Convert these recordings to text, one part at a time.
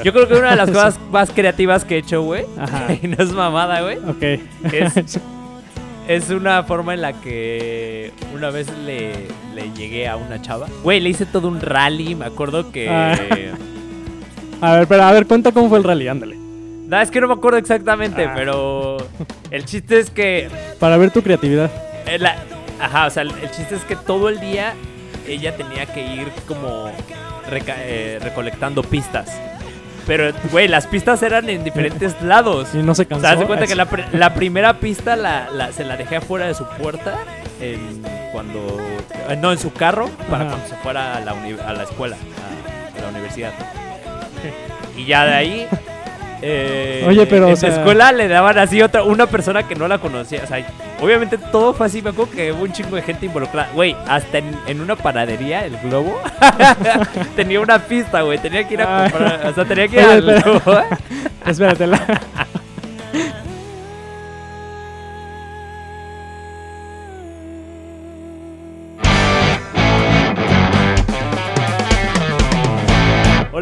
Yo creo que una de las cosas más creativas que he hecho, güey, Ajá. y no es mamada, güey, Ok. es, es una forma en la que una vez le, le llegué a una chava. Güey, le hice todo un rally, me acuerdo que... Ah. A ver, pero a ver, cuenta cómo fue el rally, ándale. No, es que no me acuerdo exactamente, Ah. pero el chiste es que... Para ver tu creatividad. eh, la- ajá, o sea, el, el chiste es que todo el día ella tenía que ir como reca- eh, recolectando pistas. Pero, güey, las pistas eran en diferentes lados. Y no se O cansó. sea, haz de cuenta que la, pr- la primera pista la, la- se la dejé afuera de su puerta en, cuando... eh, no, en su carro para Ajá. cuando se fuera a la, uni- a la escuela, a, a la universidad. Y ya de ahí... eh, Oye, pero, En o sea- la escuela le daban así otra, una persona que no la conocía. O sea, obviamente todo fue así. Me acuerdo que hubo un chingo de gente involucrada. Güey, hasta en, en una panadería, el globo, tenía una pista, güey. Tenía que ir a Ah. comprar. O sea, tenía que ir Oye, al globo. Espérate,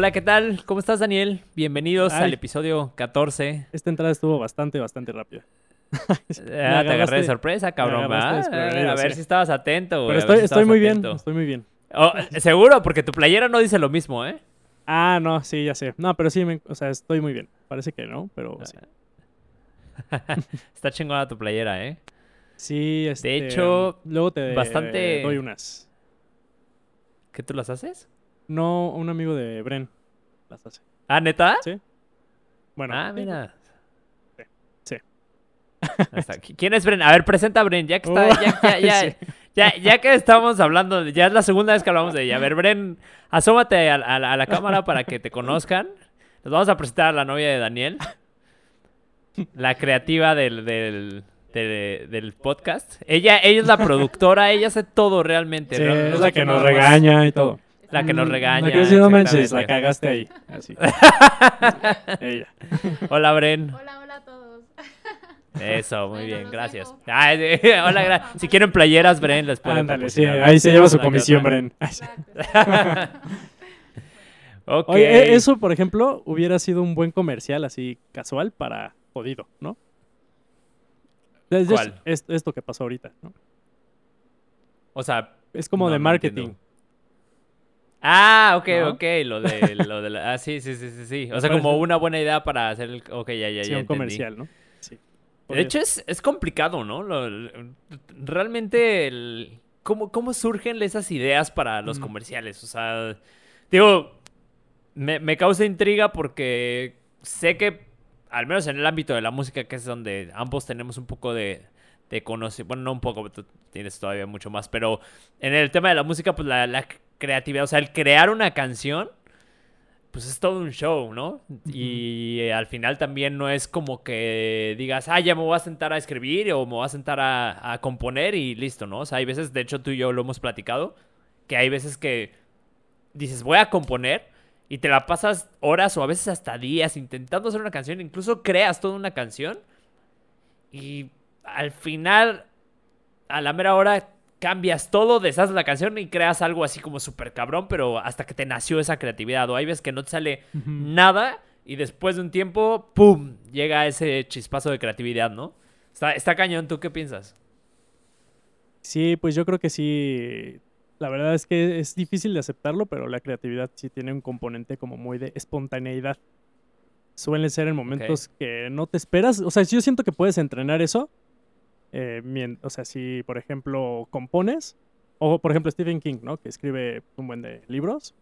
Hola, ¿qué tal? ¿Cómo estás, Daniel? Bienvenidos Ay. al episodio 14. Esta entrada estuvo bastante, bastante rápida. Ah, te agarré de sorpresa, cabrón. A ver sí. si estabas atento, güey. Pero estoy, si muy bien, estoy muy bien. Oh, seguro, porque tu playera no dice lo mismo, ¿eh? Ah, no, sí, ya sé. No, pero sí, me- o sea, estoy muy bien. Parece que no, pero sí. Está chingona tu playera, ¿eh? Sí, este, hecho, luego te bastante- doy unas. ¿Qué tú las haces? No, un amigo de Bren las hace. Ah, ¿neta? Sí. Bueno, ah, mira. Sí. ¿Quién es Bren? A ver, presenta a Bren, ya que está, ya, ya, ya, sí. ya, ya que estamos hablando, ya es la segunda vez que hablamos de ella. A ver, Bren, asómate a, a la- a la cámara para que te conozcan. Nos vamos a presentar a la novia de Daniel, la creativa del, del, de- del podcast. Ella, ella es la productora, ella hace todo realmente. Sí, ¿no? es la que nos nada más- regaña y todo. La que nos Mm, regaña. La que no manches, la cagaste ahí. Así. Ella. Hola, Bren. Hola, hola a todos. Eso, muy Bueno, bien, gracias. dejo. Ay, sí, hola, gra- si quieren playeras, Bren, les pueden Ándale, sí, ahí se lleva su comisión. Bren. Oye, e- eso, por ejemplo, hubiera sido un buen comercial así casual para jodido, ¿no? ¿Cuál? es- esto que pasó ahorita, ¿no? O sea, Es como No, de marketing. Ah, ok, ¿No? ok, lo de, lo de la- ah, sí, sí, sí, sí, sí. O sea, como una buena idea para hacer el, ok, ya, ya, sí, ya un entendí. comercial, ¿no? Sí. De hecho, es, es complicado, ¿no? Lo- realmente, el- ¿cómo, ¿cómo surgen esas ideas para los Mm. comerciales? O sea, digo, me, me causa intriga porque sé que, al menos en el ámbito de la música, que es donde ambos tenemos un poco de, de conocimiento, bueno, no un poco, tú tienes todavía mucho más, pero en el tema de la música, pues la, la creatividad, o sea, el crear una canción pues es todo un show, ¿no? Y eh, al final también no es como que digas, ah, ya me voy a sentar a escribir o me voy a sentar a, a componer y listo, ¿no? O sea, hay veces, de hecho tú y yo lo hemos platicado, que hay veces que dices, voy a componer y te la pasas horas o a veces hasta días intentando hacer una canción, incluso creas toda una canción y al final, a la mera hora, cambias todo, deshaces la canción y creas algo así como súper cabrón, pero hasta que te nació esa creatividad. O hay veces que no te sale nada y después de un tiempo, ¡pum! llega ese chispazo de creatividad, ¿no? Está, está cañón, ¿tú qué piensas? Sí, pues yo creo que sí. La verdad es que es difícil de aceptarlo, pero la creatividad sí tiene un componente como muy de espontaneidad. Suelen ser en momentos que no te esperas. O sea, yo siento que puedes entrenar eso. Eh, o sea, si por ejemplo compones, o por ejemplo Stephen King, ¿no? Que escribe un buen de libros.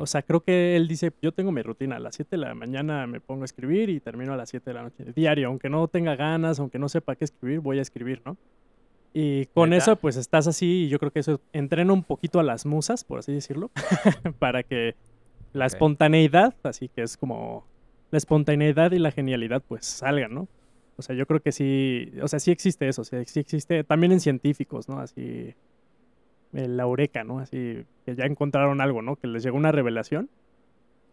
O sea, creo que él dice, yo tengo mi rutina, a las 7 de la mañana me pongo a escribir y termino a las 7 de la noche. Diario, aunque no tenga ganas, aunque no sepa qué escribir, voy a escribir, ¿no? Y con eso, pues estás así y yo creo que eso entrena un poquito a las musas, por así decirlo, para que la espontaneidad, así que es como la espontaneidad y la genialidad, pues salgan, ¿no? O sea, yo creo que sí, o sea, sí existe eso, o sea, sí existe también en científicos, ¿no? Así, la eureka, ¿no? Así, que ya encontraron algo, ¿no? Que les llegó una revelación.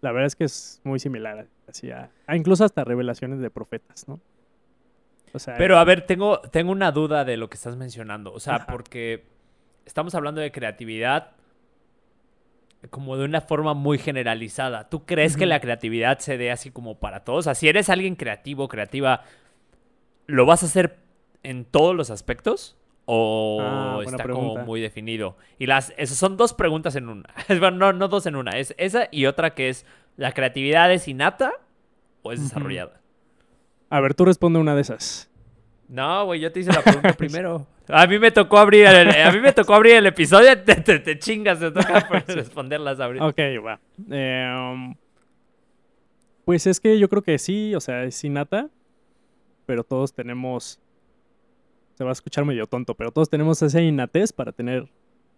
La verdad es que es muy similar, así a, a incluso hasta revelaciones de profetas, ¿no? O sea, Pero a ver, tengo, tengo una duda de lo que estás mencionando. O sea, Ajá. porque estamos hablando de creatividad como de una forma muy generalizada. ¿Tú crees que la creatividad se dé así como para todos? O sea, si eres alguien creativo, creativa, ¿lo vas a hacer en todos los aspectos? ¿O Ah, está como pregunta. muy definido? Y las, esas son dos preguntas en una. bueno, no, no dos en una. Es esa y otra que es, ¿la creatividad es innata o es desarrollada? A ver, tú responde una de esas. No, güey, yo te hice la pregunta primero. A mí me tocó abrir el, a mí me tocó abrir el episodio, te, te- te chingas, te toca responderlas ahorita. Ok, va. Eh, um, pues es que yo creo que sí, o sea, es innata, pero todos tenemos, se va a escuchar medio tonto, pero todos tenemos esa innatez para tener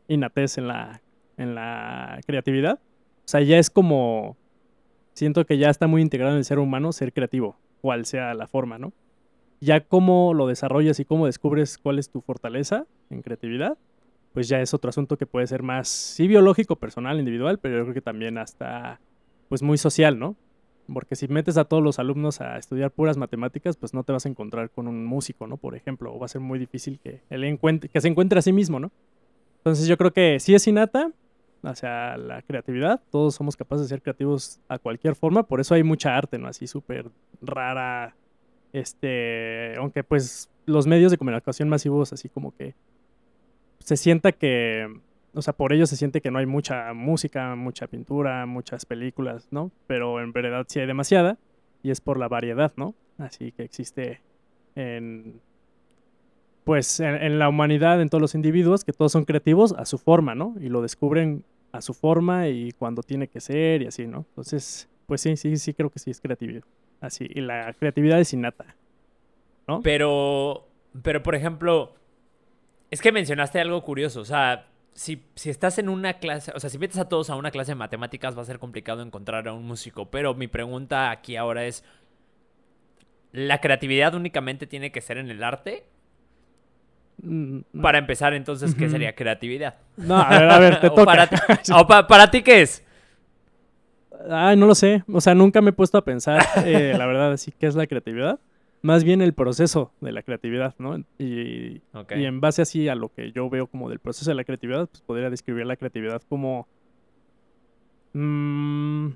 innatez en la, en la creatividad. O sea, ya es como, siento que ya está muy integrado en el ser humano ser creativo, cual sea la forma, ¿no? Ya cómo lo desarrollas y cómo descubres cuál es tu fortaleza en creatividad, pues ya es otro asunto que puede ser más, sí, biológico, personal, individual, pero yo creo que también hasta, pues muy social, ¿no? Porque si metes a todos los alumnos a estudiar puras matemáticas, pues no te vas a encontrar con un músico, ¿no? Por ejemplo, o va a ser muy difícil que él encuentre, que se encuentre a sí mismo, ¿no? Entonces yo creo que sí es innata hacia la creatividad, todos somos capaces de ser creativos a cualquier forma, por eso hay mucha arte, ¿no? Así súper rara, este, aunque pues los medios de comunicación masivos así como que se sienta que, o sea, por ello se siente que no hay mucha música, mucha pintura, muchas películas, ¿no? Pero en verdad sí hay demasiada y es por la variedad, ¿no? Así que existe en, pues, en, en la humanidad, en todos los individuos, que todos son creativos a su forma, ¿no? Y lo descubren a su forma y cuando tiene que ser y así, ¿no? Entonces, pues sí, sí, sí creo que sí es creatividad. Así, y la creatividad es innata. Pero, pero por ejemplo, es que mencionaste algo curioso. O sea, si, si estás en una clase, o sea, si metes a todos a una clase de matemáticas va a ser complicado encontrar a un músico. Pero mi pregunta aquí ahora es, ¿la creatividad únicamente tiene que ser en el arte? Mm, no. Para empezar, entonces, ¿qué sería creatividad? No, a ver, a ver, te O toca. para ti- o pa- para ti qué es? Ay, no lo sé. O sea, nunca me he puesto a pensar, eh, la verdad, así qué es la creatividad. Más bien el proceso de la creatividad, ¿no? Y, y en base así a lo que yo veo como del proceso de la creatividad, pues podría describir la creatividad como... mm,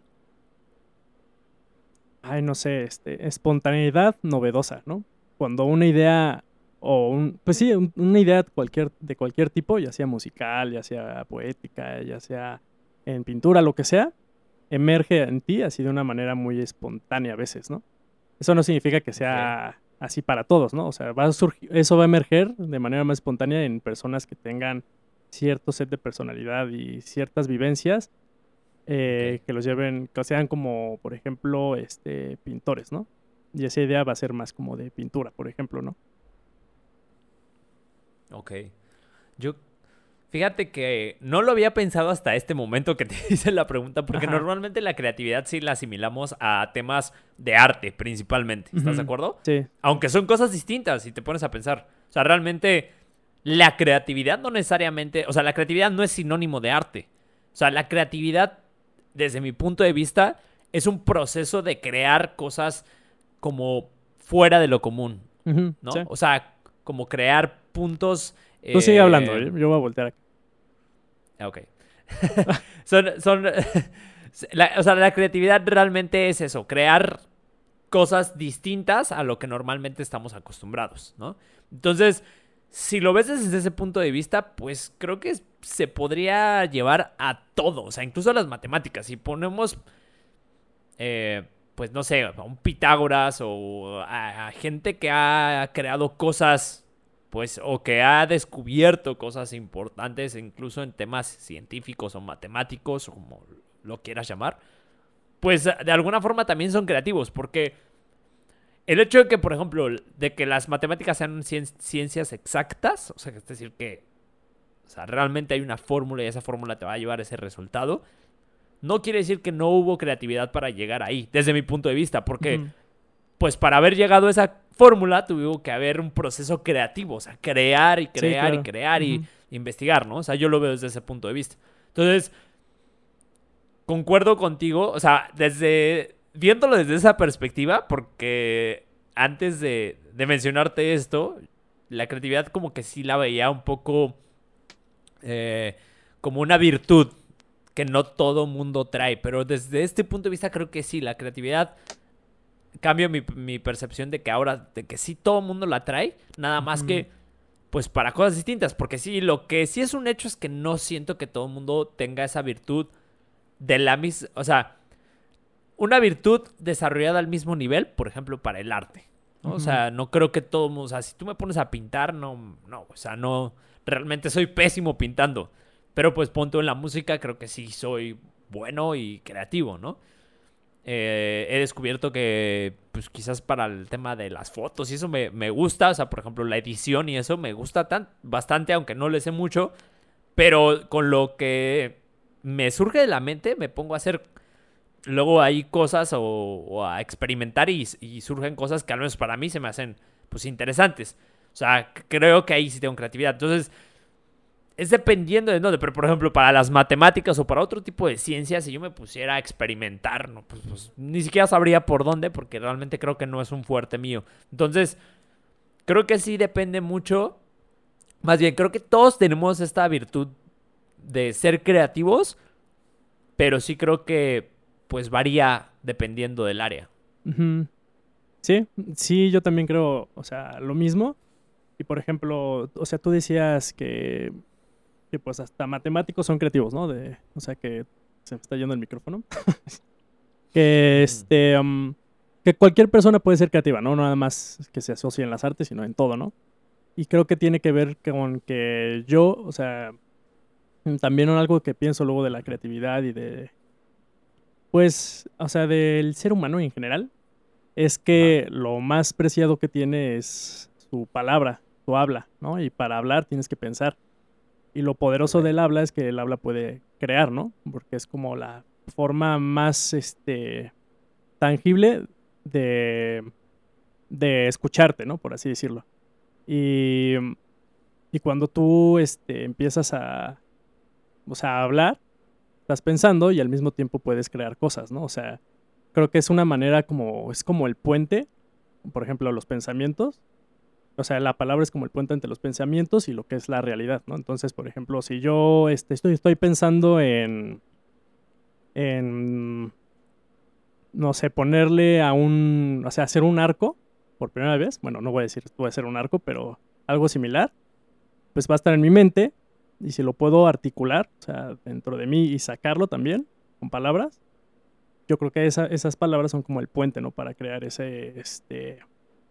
ay, no sé, este, espontaneidad novedosa, ¿no? Cuando una idea o un, pues sí, un- una idea cualquier, de cualquier tipo, ya sea musical, ya sea poética, ya sea en pintura, lo que sea, emerge en ti así de una manera muy espontánea a veces, ¿no? Eso no significa que sea así para todos, ¿no? O sea, va a surgir, eso va a emerger de manera más espontánea en personas que tengan cierto set de personalidad y ciertas vivencias eh, que los lleven, que sean como, por ejemplo, este, pintores, ¿no? Y esa idea va a ser más como de pintura, por ejemplo, ¿no? Ok. Yo, fíjate que no lo había pensado hasta este momento que te hice la pregunta, porque Ajá. normalmente la creatividad sí la asimilamos a temas de arte principalmente. ¿Estás de acuerdo? Sí, Aunque son cosas distintas si te pones a pensar. O sea, realmente la creatividad no necesariamente, o sea, la creatividad no es sinónimo de arte. O sea, la creatividad, desde mi punto de vista, es un proceso de crear cosas como fuera de lo común, ¿no? sí. O sea, como crear puntos... Tú sigue hablando, eh, yo yo voy a voltear aquí. Ah, Ok. son, son, o sea, la creatividad realmente es eso, crear cosas distintas a lo que normalmente estamos acostumbrados, ¿no? Entonces, si lo ves desde ese punto de vista, pues creo que se podría llevar a todo, o sea, incluso a las matemáticas. Si ponemos, eh, pues no sé, a un Pitágoras o a gente que ha creado cosas, pues, o que ha descubierto cosas importantes, incluso en temas científicos o matemáticos, o como lo quieras llamar, pues de alguna forma también son creativos, porque el hecho de que, por ejemplo, de que las matemáticas sean cien- ciencias exactas, o sea, es decir, que realmente hay una fórmula y esa fórmula te va a llevar a ese resultado, no quiere decir que no hubo creatividad para llegar ahí, desde mi punto de vista, porque. Pues para haber llegado a esa fórmula tuvo que haber un proceso creativo, o sea, crear y crear claro. y crear y investigar, ¿no? O sea, yo lo veo desde ese punto de vista. Entonces, concuerdo contigo, o sea, desde, viéndolo desde esa perspectiva, porque antes de, de mencionarte esto, la creatividad como que sí la veía un poco eh, como una virtud que no todo mundo trae. Pero desde este punto de vista creo que sí, la creatividad cambio mi, mi percepción de que ahora, de que sí todo mundo la trae, nada más que pues para cosas distintas. Porque sí, lo que sí es un hecho es que no siento que todo mundo tenga esa virtud de la misma, o sea, una virtud desarrollada al mismo nivel, por ejemplo, para el arte. ¿no? O sea, no creo que todo mundo, o sea, si tú me pones a pintar, no, no, o sea, no, realmente soy pésimo pintando. Pero pues punto en la música, creo que sí soy bueno y creativo, ¿no? Eh, he descubierto que, pues quizás para el tema de las fotos y eso me, me gusta, o sea, por ejemplo, la edición y eso me gusta tan, bastante, aunque no le sé mucho, pero con lo que me surge de la mente, me pongo a hacer luego hay cosas o, o a experimentar y, y surgen cosas que al menos para mí se me hacen pues interesantes. O sea, creo que ahí sí tengo creatividad. Entonces, es dependiendo de dónde, pero por ejemplo, para las matemáticas o para otro tipo de ciencias, si yo me pusiera a experimentar, no, pues, pues, ni siquiera sabría por dónde, porque realmente creo que no es un fuerte mío. Entonces, creo que sí depende mucho. Más bien, creo que todos tenemos esta virtud de ser creativos, pero sí creo que pues varía dependiendo del área. Sí, sí, yo también creo, o sea, lo mismo. Y por ejemplo, o sea, tú decías que, que pues hasta matemáticos son creativos, ¿no? De, o sea, que se me está yendo el micrófono. que este, um, que cualquier persona puede ser creativa, ¿no? No nada más que se asocie en las artes, sino en todo, ¿no? Y creo que tiene que ver con que yo, o sea, también algo que pienso luego de la creatividad y de, pues, o sea, del ser humano en general, es que lo más preciado que tiene es su palabra, su habla, ¿no? Y para hablar tienes que pensar. Y lo poderoso del habla es que el habla puede crear, ¿no? Porque es como la forma más, este, tangible de, de escucharte, ¿no? Por así decirlo. Y, y cuando tú, este, empiezas a, o sea, a hablar, estás pensando y al mismo tiempo puedes crear cosas, ¿no? O sea, creo que es una manera como, es como el puente, por ejemplo, los pensamientos. O sea, la palabra es como el puente entre los pensamientos y lo que es la realidad, ¿no? Entonces, por ejemplo, si yo este, estoy, estoy pensando en, en, no sé, ponerle a un, o sea, hacer un arco por primera vez, bueno, no voy a decir, voy a hacer un arco, pero algo similar, pues va a estar en mi mente y si lo puedo articular, o sea, dentro de mí y sacarlo también con palabras, yo creo que esa- esas palabras son como el puente, ¿no? Para crear ese, este,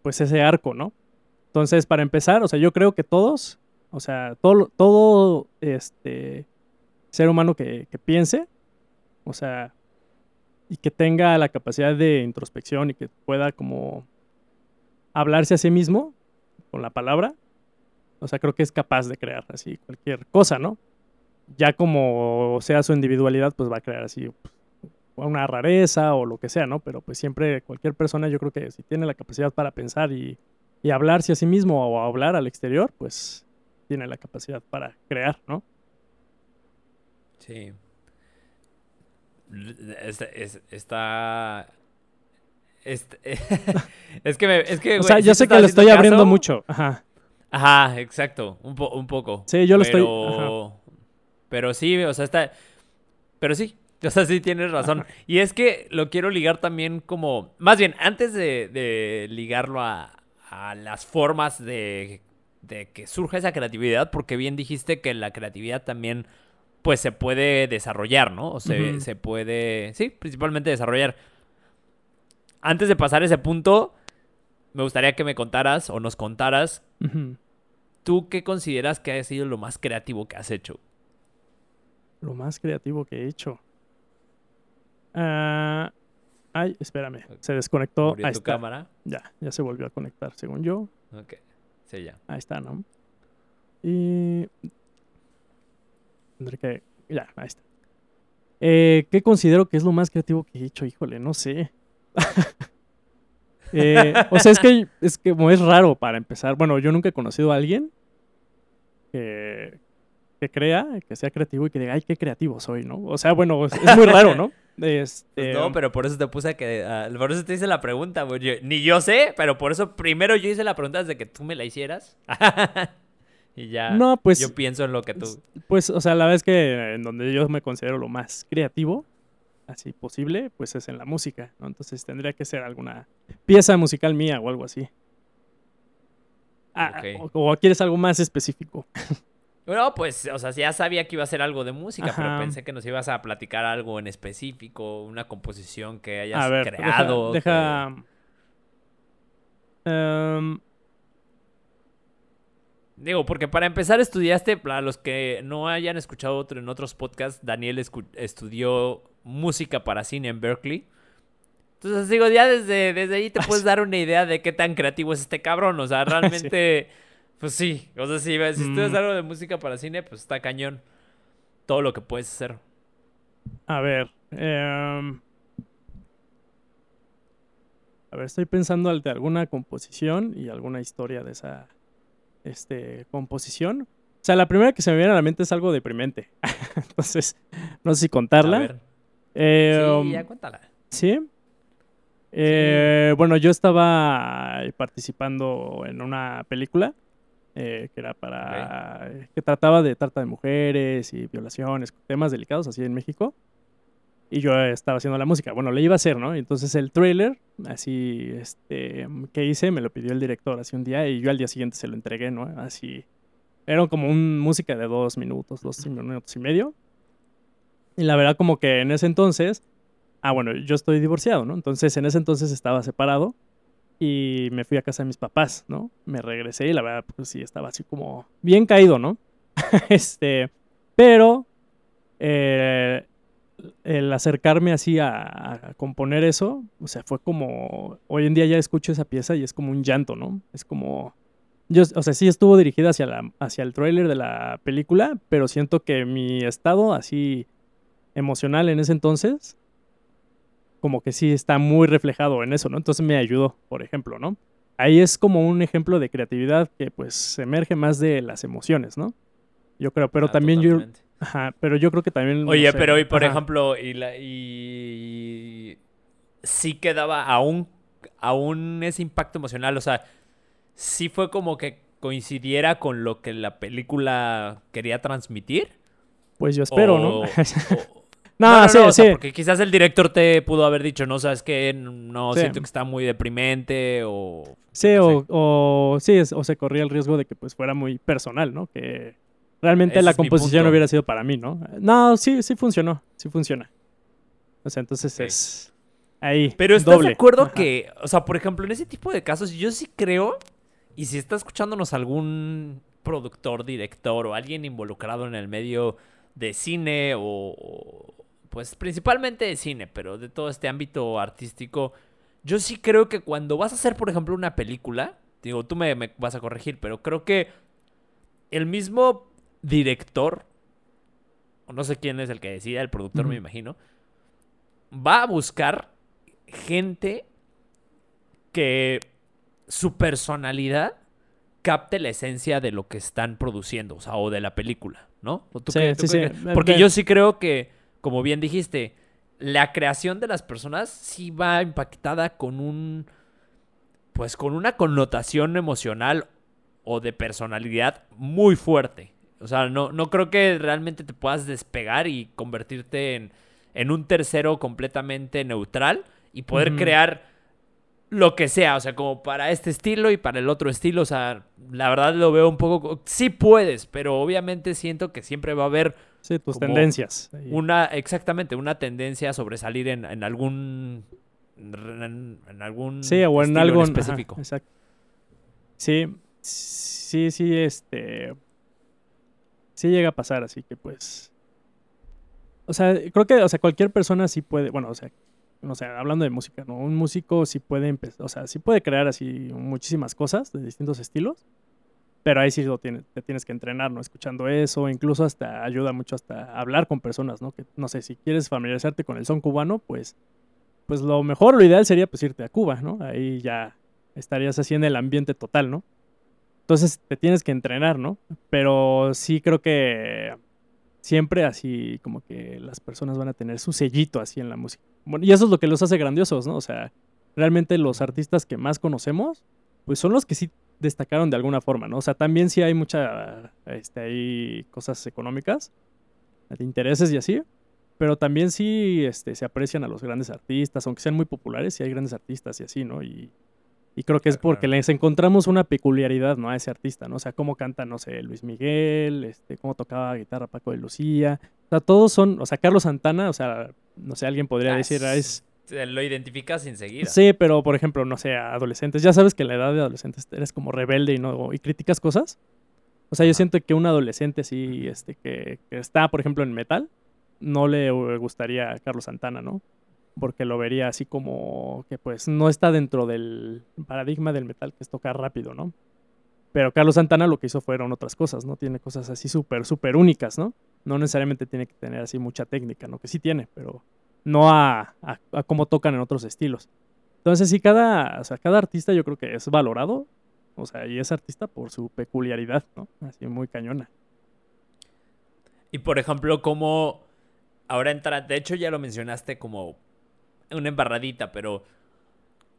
pues ese arco, ¿no? Entonces, para empezar, o sea, yo creo que todos, o sea, todo, este, ser humano que, que piense, o sea, y que tenga la capacidad de introspección y que pueda como hablarse a sí mismo con la palabra, o sea, creo que es capaz de crear así cualquier cosa, ¿no? Ya como sea su individualidad, pues va a crear así pues, una rareza o lo que sea, ¿no? Pero pues siempre cualquier persona yo creo que si tiene la capacidad para pensar y, y hablarse a sí mismo o hablar al exterior, pues tiene la capacidad para crear, ¿no? Sí. Está. es- está... est- es que me, es que, O sea, güey, yo sé que lo estoy abriendo caso. mucho. Ajá. Ajá, exacto, un, po- un poco. Sí, yo lo estoy- pero... Pero sí, o sea, está... Pero sí, o sea, sí tienes razón. Y es que lo quiero ligar también como... Más bien, antes de, de ligarlo a, a las formas de, de que surja esa creatividad, porque bien dijiste que la creatividad también, pues, se puede desarrollar, ¿no? O se, se puede... Sí, principalmente desarrollar. Antes de pasar ese punto, me gustaría que me contaras o nos contaras. ¿Tú qué consideras que ha sido lo más creativo que has hecho? Lo más creativo que he hecho. Ah, ay, espérame. Se desconectó. Murió Ahí tu está. cámara. Ya, ya se volvió a conectar, según yo. Ok. Sí, ya. Ahí está, ¿no? Y. Tendré que. Ya, ahí está. Eh, ¿Qué considero que es lo más creativo que he hecho? Híjole, no sé. Eh, o sea, es que es que es raro para empezar. Bueno, yo nunca he conocido a alguien que, que crea, que sea creativo y que diga, ay, qué creativo soy, ¿no? O sea, bueno, es, es muy raro, ¿no? Este, Pues no, pero por eso te puse a que. por eso te hice la pregunta, güey. Ni yo sé, pero por eso primero yo hice la pregunta desde que tú me la hicieras. Y ya No, pues- yo pienso en lo que tú... Pues, o sea, la vez que en donde yo me considero lo más creativo, así posible, pues es en la música, ¿no? Entonces tendría que ser alguna pieza musical mía o algo así. Ah, Ok. o, o quieres algo más específico. No, pues, o sea, ya sabía que iba a ser algo de música, pero pensé que nos ibas a platicar algo en específico, una composición que hayas A ver, creado. deja. em, que- Digo, porque para empezar estudiaste, para los que no hayan escuchado otro en otros podcasts, Daniel estudió música para cine en Berkeley. Entonces, digo, ya desde, desde ahí te puedes dar una idea de qué tan creativo es este cabrón. O sea, realmente, pues sí. O sea, si, si estudias Mm. algo de música para cine, pues está cañón. Todo lo que puedes hacer. a ver. em, a ver, estoy pensando al- de alguna composición y alguna historia de esa este, composición. O sea, la primera que se me viene a la mente es algo deprimente. Entonces, no sé si A contarla. ver. Eh, um, sí, ya cuéntala. ¿Sí? Eh, Bueno, yo estaba participando en una película eh, que era para... que trataba de trata de mujeres y violaciones, temas delicados así en México. Y yo estaba haciendo la música. Bueno, le iba a hacer, ¿no? Entonces el trailer, así, este, que hice, me lo pidió el director así un día y yo al día siguiente se lo entregué, ¿no? Así. Era como un música de dos minutos, dos minutos y medio. Y la verdad como que en ese entonces Ah, bueno, yo estoy divorciado, ¿no? Entonces en ese entonces estaba separado y me fui a casa de mis papás, ¿no? Me regresé y la verdad, pues sí, estaba así como bien caído, ¿no? este, pero eh, el acercarme así a, a componer eso, o sea, fue como, hoy en día ya escucho esa pieza y es como un llanto, ¿no? Es como, yo, o sea, sí estuvo dirigida hacia, la, hacia el tráiler de la película, pero siento que mi estado así emocional en ese entonces como que sí está muy reflejado en eso, ¿no? Entonces me ayudó, por ejemplo, ¿no? Ahí es como un ejemplo de creatividad que pues emerge más de las emociones, ¿no? Yo creo, pero Ah, también yo, ajá, pero yo creo que también... no Oye, sé, pero y por ajá. ejemplo, y, la, y sí quedaba aún, aún ese impacto emocional, o sea, sí fue como que coincidiera con lo que la película quería transmitir. Pues yo espero, o- ¿no? o- no, sí, o sea, sí. porque quizás el director te pudo haber dicho, no, sabes que no Sí. siento que está muy deprimente o... Sí, o, sé. o sí, es- o se corría el riesgo de que pues fuera muy personal, ¿no? Que realmente Ese la composición hubiera sido para mí, ¿no? No, sí, sí funcionó, sí funciona. O sea, entonces es ahí. Pero estás doble. de acuerdo Ajá. que, o sea, por ejemplo, en ese tipo de casos, yo sí creo, y si está escuchándonos algún productor, director o alguien involucrado en el medio de cine o, pues principalmente de cine, pero de todo este ámbito artístico, yo sí creo que cuando vas a hacer, por ejemplo, una película, digo, tú me, me vas a corregir, pero creo que el mismo director, o no sé quién es el que decida, el productor me imagino, va a buscar gente que su personalidad capte la esencia de lo que están produciendo, o sea, o de la película, ¿no? ¿O tú Sí, tú sí, sí. Porque Ve- yo sí creo que, como bien dijiste, la creación de las personas sí va impactada con un, pues con una connotación emocional o de personalidad muy fuerte. O sea, no, no creo que realmente te puedas despegar y convertirte en, en un tercero completamente neutral y poder crear lo que sea, o sea, como para este estilo y para el otro estilo, o sea, la verdad lo veo un poco, co- sí puedes, pero obviamente siento que siempre va a haber Sí, tus tendencias. una, exactamente, una tendencia a sobresalir en, en algún, en, en algún Sí, o en algo ajá, específico. exacto. Sí, sí, sí, este. Sí llega a pasar, así que pues. O sea, creo que, o sea, cualquier persona sí puede, bueno, o sea, no sé, hablando de música, ¿no? Un músico sí puede empezar, o sea, sí puede crear así muchísimas cosas de distintos estilos, pero ahí sí lo tiene- te tienes que entrenar, ¿no? Escuchando eso, incluso hasta ayuda mucho hasta hablar con personas, ¿no? Que, no sé, si quieres familiarizarte con el son cubano, pues, pues lo mejor, lo ideal sería pues irte a Cuba, ¿no? Ahí ya estarías así en el ambiente total, ¿no? Entonces te tienes que entrenar, ¿no? Pero sí creo que siempre así como que las personas van a tener su sellito así en la música. Bueno, y eso es lo que los hace grandiosos, ¿no? O sea, realmente los artistas que más conocemos pues son los que sí destacaron de alguna forma, ¿no? O sea, también sí hay mucha, este, hay cosas económicas, de intereses y así, pero también sí este, se aprecian a los grandes artistas, aunque sean muy populares, sí hay grandes artistas y así, ¿no? Y, y creo que es porque les encontramos una peculiaridad, ¿no? A ese artista, ¿no? O sea, cómo canta, no sé, Luis Miguel, este, cómo tocaba guitarra Paco de Lucía. O sea, todos son, o sea, Carlos Santana, o sea, no sé, alguien podría Ah, decir, ah, es... Lo identificas enseguida. Sí, pero por ejemplo, no sé, adolescentes, ya sabes que en la edad de adolescentes eres como rebelde y no y criticas cosas. O sea, yo siento que un adolescente sí, este, que, que está, por ejemplo, en metal, no le gustaría a Carlos Santana, ¿no? Porque lo vería así como que pues no está dentro del paradigma del metal que es tocar rápido, ¿no? Pero Carlos Santana lo que hizo fueron otras cosas, ¿no? Tiene cosas así súper, súper únicas, ¿no? No necesariamente tiene que tener así mucha técnica, ¿no? Que sí tiene, pero no a, a, a cómo tocan en otros estilos. Entonces, sí, cada, o sea, cada artista yo creo que es valorado, o sea, y es artista por su peculiaridad, ¿no? Así muy cañona. Y por ejemplo, como ahora entra, de hecho ya lo mencionaste como una embarradita, pero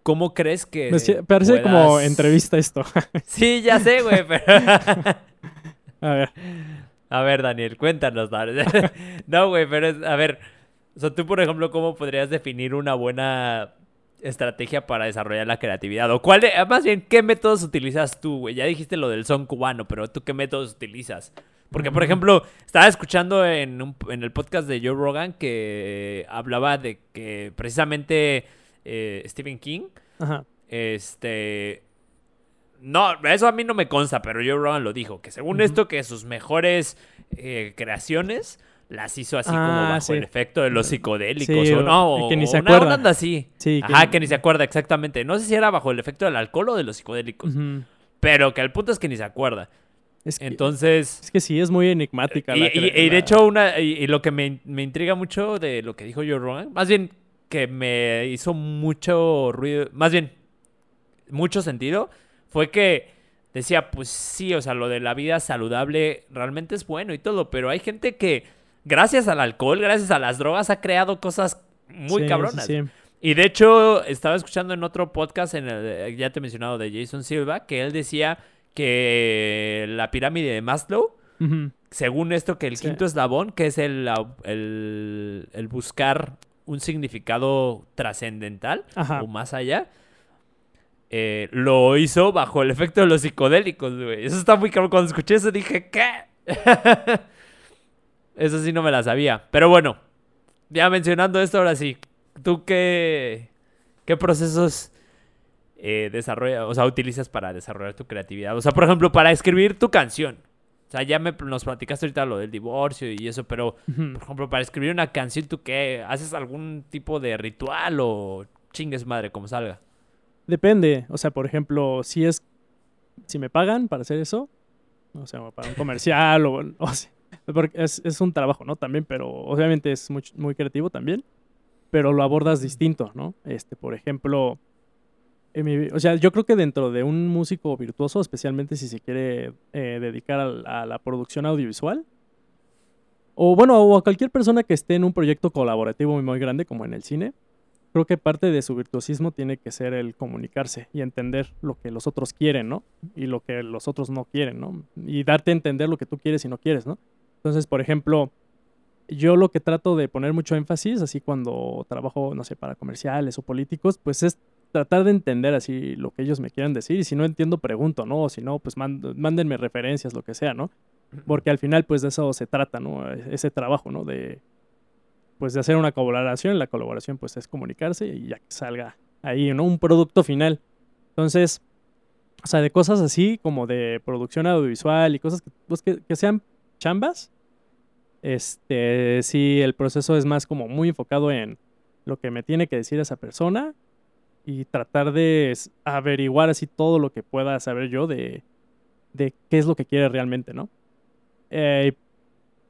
¿cómo crees que Me parece como entrevista esto. Sí, ya sé, güey, pero a ver, a ver, Daniel, cuéntanos, Daniel. No, güey, pero es- a ver, o sea, tú por ejemplo, ¿cómo podrías definir una buena estrategia para desarrollar la creatividad? O cuál, de- más bien, ¿qué métodos utilizas tú, güey? Ya dijiste lo del son cubano, pero tú qué métodos utilizas? Porque, por ejemplo, estaba escuchando en, un- en el podcast de Joe Rogan que hablaba de que precisamente eh, Stephen King, ajá. este... No, eso a mí no me consta, pero Joe Rogan lo dijo, que según esto, que sus mejores eh, creaciones las hizo así como Ah, bajo sí. el efecto de los psicodélicos, Sí, o no, o, que ni se una acuerda. onda así. Sí, Ajá, que ni se acuerda exactamente. No sé si era bajo el efecto del alcohol o de los psicodélicos, pero que el punto es que ni se acuerda. es, que, Entonces... es que sí, es muy enigmática. Y, la y- y de hecho, una, y, y lo que me, me intriga mucho de lo que dijo Joe Rogan, más bien que me hizo mucho ruido, más bien mucho sentido, fue que decía, pues sí, o sea, lo de la vida saludable realmente es bueno y todo, pero hay gente que gracias al alcohol, gracias a las drogas, ha creado cosas muy sí, cabronas. sí. Y de hecho, estaba escuchando en otro podcast, en el, ya te he mencionado, de Jason Silva, que él decía que la pirámide de Maslow, según esto, que el quinto eslabón, que es el, au- el, el buscar un significado trascendental o más allá, eh, lo hizo bajo el efecto de los psicodélicos, güey. Eso está muy cabrón. Cuando escuché eso dije, ¿qué? eso sí no me la sabía. Pero bueno, ya mencionando esto, ahora sí. ¿Tú qué, qué procesos eh, desarrolla, o sea, utilizas para desarrollar tu creatividad? O sea, por ejemplo, para escribir tu canción. O sea, ya me, nos platicaste ahorita lo del divorcio y eso, pero, por ejemplo, para escribir una canción, ¿tú qué? ¿Haces algún tipo de ritual o chingues madre, como salga? Depende, o sea, por ejemplo, si es, si me pagan para hacer eso, o sea, para un comercial o, o sea, porque es, es un trabajo, ¿no? También, pero obviamente es muy, muy creativo también, pero lo abordas distinto, ¿no? Este, por ejemplo, en mi- o sea, yo creo que dentro de un músico virtuoso, especialmente si se quiere eh, dedicar a, la producción audiovisual, o bueno, o a cualquier persona que esté en un proyecto colaborativo muy, muy grande como en el cine, creo que parte de su virtuosismo tiene que ser el comunicarse y entender lo que los otros quieren, ¿no? Y lo que los otros no quieren, ¿no? Y darte a entender lo que tú quieres y no quieres, ¿no? Entonces, por ejemplo, yo lo que trato de poner mucho énfasis, así cuando trabajo, no sé, para comerciales o políticos, pues es tratar de entender así lo que ellos me quieran decir y si no entiendo, pregunto, ¿no? O si no, pues mand- mándenme referencias, lo que sea, ¿no? Porque al final, pues de eso se trata, ¿no? E- Ese trabajo, ¿no? De, pues de hacer una colaboración. La colaboración, pues es comunicarse y ya que salga ahí, ¿no? Un producto final. Entonces, o sea, de cosas así como de producción audiovisual y cosas que, pues, que, que sean chambas. Este, sí, el proceso es más como muy enfocado en lo que me tiene que decir esa persona y tratar de averiguar así todo lo que pueda saber yo de, de qué es lo que quiere realmente, ¿no? Eh,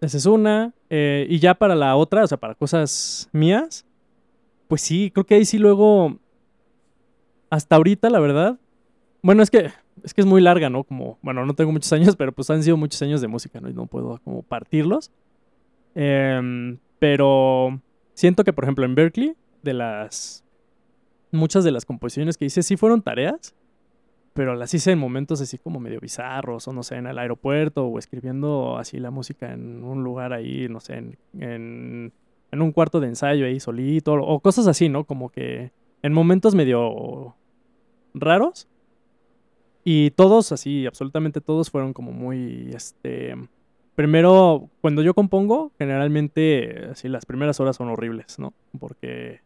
esa es una. eh, y ya para la otra, o sea, para cosas mías, pues sí, creo que ahí sí luego, hasta ahorita, la verdad, bueno, es que es que es muy larga, ¿no? Como, bueno, no tengo muchos años, pero pues han sido muchos años de música, ¿no? Y no puedo como partirlos. Em, pero siento que, por ejemplo, en Berkeley, de las... Muchas de las composiciones que hice sí fueron tareas, pero las hice en momentos así como medio bizarros, o no sé, en el aeropuerto, o escribiendo así la música en un lugar ahí, no sé, en, en, en un cuarto de ensayo ahí solito, o cosas así, ¿no? Como que en momentos medio raros. Y todos, así, absolutamente todos fueron como muy, este... Primero, cuando yo compongo, generalmente, así, las primeras horas son horribles, ¿no? Porque,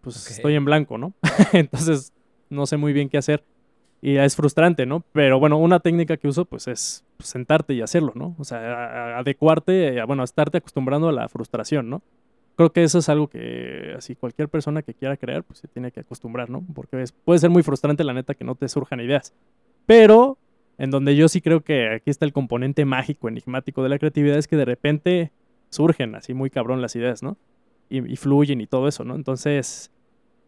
pues, estoy en blanco, ¿no? Entonces, no sé muy bien qué hacer. Y es frustrante, ¿no? Pero bueno, una técnica que uso, pues, es pues, sentarte y hacerlo, ¿no? O sea, adecuarte, a- bueno, a estarte acostumbrando a la frustración, ¿no? Creo que eso es algo que, así, cualquier persona que quiera crear, pues, se tiene que acostumbrar, ¿no? Porque es- puede ser muy frustrante, la neta, que no te surjan ideas. Pero, en donde yo sí creo que aquí está el componente mágico, enigmático de la creatividad, es que de repente surgen así muy cabrón las ideas, ¿no? Y, fluyen y todo eso, ¿no? Entonces,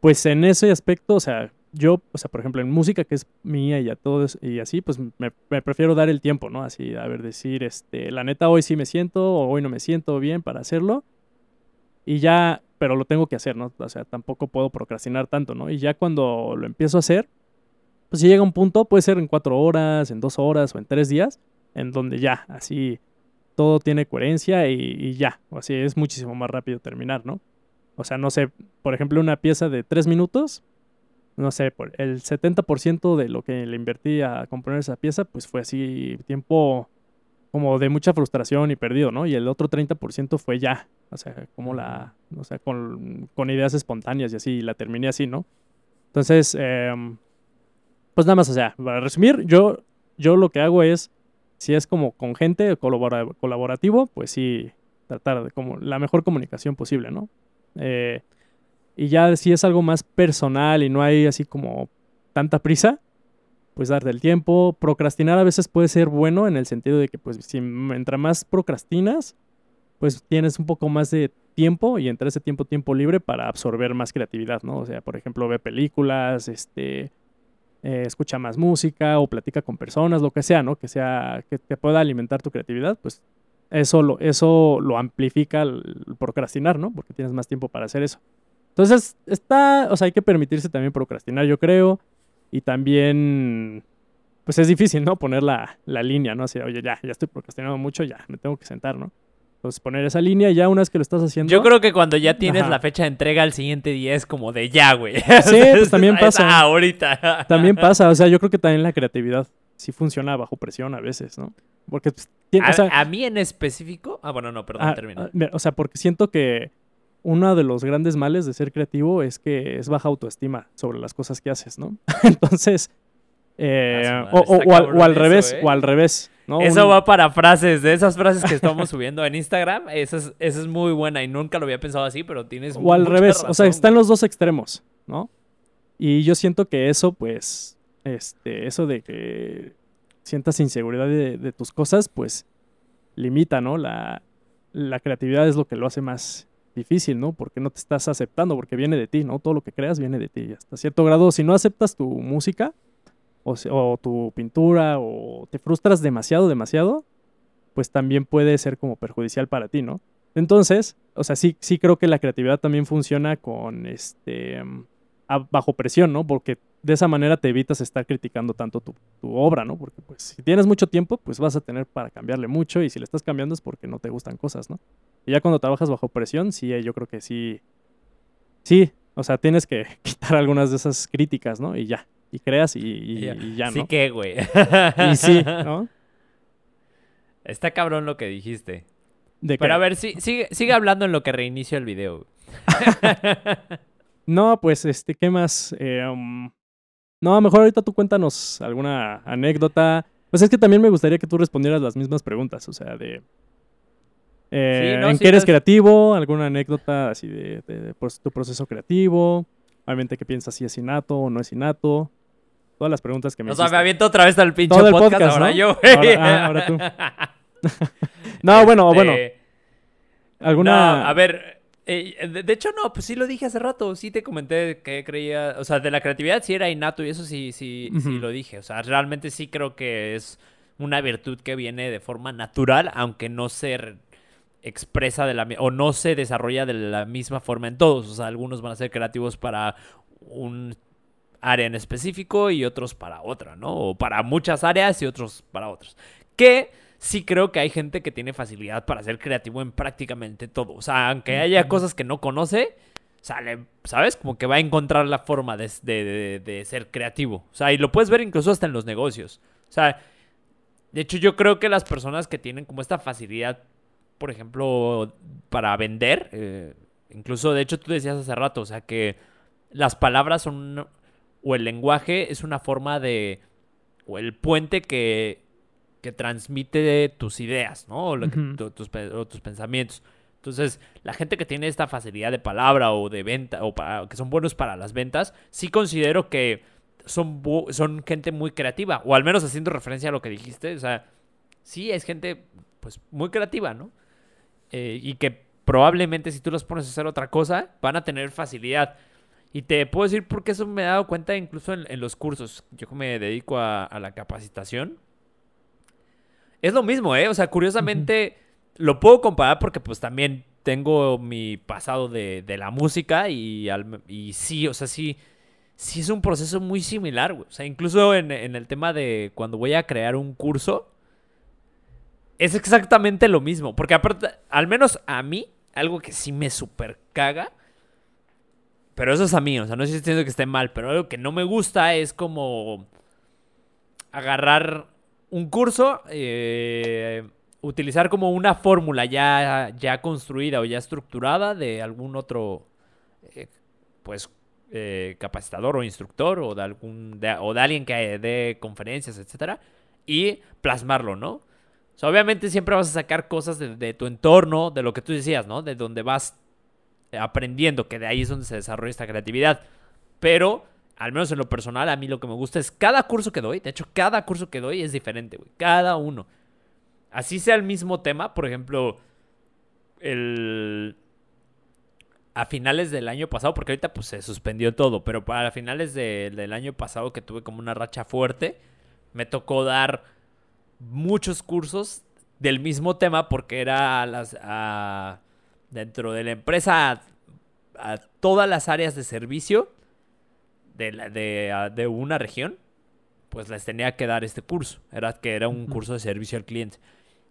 pues en ese aspecto, o sea, yo, o sea, por ejemplo, en música que es mía y a todos y así, pues me, me prefiero dar el tiempo, ¿no? Así, a ver, decir, este, la neta, hoy sí me siento o hoy no me siento bien para hacerlo. Y ya, pero lo tengo que hacer, ¿no? O sea, tampoco puedo procrastinar tanto, ¿no? Y ya cuando lo empiezo a hacer, pues si llega un punto, puede ser en cuatro horas, en dos horas o en tres días, en donde ya, así, todo tiene coherencia y, ya, o así es muchísimo más rápido terminar, ¿no? O sea, no sé, por ejemplo, una pieza de tres minutos, no sé, por el 70% de lo que le invertí a componer esa pieza, pues fue así tiempo como de mucha frustración y perdido, ¿no? Y el otro 30% fue ya, o sea, como la, o sea, con, con ideas espontáneas y así, y la terminé así, ¿no? Entonces, em, pues nada más, o sea, para resumir, yo, yo lo que hago es, si es como con gente colabora- colaborativo, pues sí, tratar de como la mejor comunicación posible, ¿no? Eh, y ya si es algo más personal y no hay así como tanta prisa, pues darte el tiempo. Procrastinar a veces puede ser bueno en el sentido de que pues si mientras más procrastinas, pues tienes un poco más de tiempo y entre ese tiempo tiempo libre para absorber más creatividad, ¿no? O sea, por ejemplo, ve películas, este, eh, escucha más música o platica con personas, lo que sea, ¿no? Que sea, que te pueda alimentar tu creatividad, pues eso lo, eso lo amplifica el procrastinar, ¿no? Porque tienes más tiempo para hacer eso. Entonces, está, o sea, hay que permitirse también procrastinar, yo creo. Y también, pues es difícil, ¿no? Poner la, la línea, ¿no? Así, oye, ya, ya estoy procrastinando mucho, ya, me tengo que sentar, ¿no? Entonces, poner esa línea ya una vez que lo estás haciendo... Yo creo que cuando ya tienes Ajá. la fecha de entrega al siguiente día es como de ya, güey. Sí, pues también pasa. ahorita. También pasa, o sea, yo creo que también la creatividad sí funciona bajo presión a veces, ¿no? Porque, pues, tiene- A, o sea, a mí en específico. Ah, bueno, no, perdón, Ah, termina. ah, o sea, porque siento que uno de los grandes males de ser creativo es que es baja autoestima sobre las cosas que haces, ¿no? Entonces, eh, Ah, o, al, o eso, revés, ¿eh? o al revés, ¿no? Eso Un- va para frases, de esas frases que estamos subiendo en Instagram. Esa es, esa es muy buena y nunca lo había pensado así, pero tienes o al revés, o sea, están los dos extremos, ¿no? Y yo siento que eso, pues, este, eso de que sientas inseguridad de, de tus cosas, pues, limita, ¿no? La, la creatividad es lo que lo hace más difícil, ¿no? Porque no te estás aceptando, porque viene de ti, ¿no? Todo lo que creas viene de ti. Y Hasta cierto grado, si no aceptas tu música o, tu pintura o te frustras demasiado, demasiado, pues también puede ser como perjudicial para ti, ¿no? Entonces, o sea, sí, sí creo que la creatividad también funciona con este mm, a- bajo presión, ¿no? Porque de esa manera te evitas estar criticando tanto tu, tu obra, ¿no? Porque pues si tienes mucho tiempo, pues vas a tener para cambiarle mucho y si le estás cambiando es porque no te gustan cosas, ¿no? Y ya cuando trabajas bajo presión, sí, eh, yo creo que sí, sí, o sea, tienes que quitar algunas de esas críticas, ¿no? Y ya, y creas y, y- Ya. y ya, Sí ¿no? que, güey. Y sí, ¿no? Está cabrón lo que dijiste. De Pero a ver, sí, sigue, sigue hablando en lo que reinicio el video. No, pues, este, ¿qué más? Eh, um, no, mejor ahorita tú cuéntanos alguna anécdota. Pues es que también me gustaría que tú respondieras las mismas preguntas, o sea, de... eh, Sí, no, ¿En sí, qué eres creativo? ¿Alguna anécdota así de, de- de, tu proceso creativo? Obviamente, ¿qué piensas si es innato o no es innato? Todas las preguntas que me O sea, me aviento otra vez al pinche Todo el podcast, podcast, ahora ¿no? yo, güey. Ahora- ah, ahora tú. No, bueno, bueno, Este, alguna... No, a ver, eh, de, de hecho no, pues sí lo dije hace rato, sí te comenté que creía, o sea, de la creatividad sí era innato y eso sí, sí, sí lo dije, o sea, realmente sí creo que es una virtud que viene de forma natural, aunque no se re- expresa de la o no se desarrolla de la misma forma en todos, o sea, algunos van a ser creativos para un área en específico y otros para otra, ¿no? O para muchas áreas y otros para otras. Que sí creo que hay gente que tiene facilidad para ser creativo en prácticamente todo. O sea, aunque haya cosas que no conoce, sale, ¿sabes? Como que va a encontrar la forma de, de- de- de ser creativo. O sea, y lo puedes ver incluso hasta en los negocios. O sea, de hecho yo creo que las personas que tienen como esta facilidad, por ejemplo, para vender, eh, incluso de hecho tú decías hace rato, o sea, que las palabras son, o el lenguaje es una forma de, o el puente que, que transmite tus ideas, ¿no? O, lo que- tu- tus, o tus pensamientos. Entonces, la gente que tiene esta facilidad de palabra o de venta, o para- que son buenos para las ventas, sí considero que son, son gente muy creativa, o al menos haciendo referencia a lo que dijiste, o sea, sí es gente pues muy creativa, ¿no? Eh, y que probablemente si tú los pones a hacer otra cosa, van a tener facilidad. Y te puedo decir porque eso me he dado cuenta incluso en, en los cursos. Yo me dedico a, a la capacitación. Es lo mismo, ¿eh? O sea, curiosamente lo puedo comparar porque pues también tengo mi pasado de, de la música y, al- y sí, o sea, sí, sí es un proceso muy similar, güey. O sea, incluso en, en el tema de cuando voy a crear un curso, es exactamente lo mismo. Porque aparte, al menos a mí, algo que sí me super caga, pero eso es a mí, o sea, no estoy diciendo que esté mal, pero algo que no me gusta es como agarrar un curso, eh, utilizar como una fórmula ya, ya construida o ya estructurada de algún otro, eh, pues, eh, capacitador o instructor o de algún, de- o de alguien que dé conferencias, etcétera, y plasmarlo, ¿no? O sea, obviamente siempre vas a sacar cosas de, de tu entorno, de lo que tú decías, ¿no? De donde vas aprendiendo, que de ahí es donde se desarrolla esta creatividad. Pero, al menos en lo personal, a mí lo que me gusta es cada curso que doy. De hecho, cada curso que doy es diferente, güey. Cada uno. Así sea el mismo tema, por ejemplo, el... A finales del año pasado, porque ahorita pues se suspendió todo, pero para finales de- del año pasado que tuve como una racha fuerte, me tocó dar muchos cursos del mismo tema porque era a las, a- dentro de la empresa a, a todas las áreas de servicio de, la- de, a- de una región, pues les tenía que dar este curso. Era que era un curso de servicio al cliente.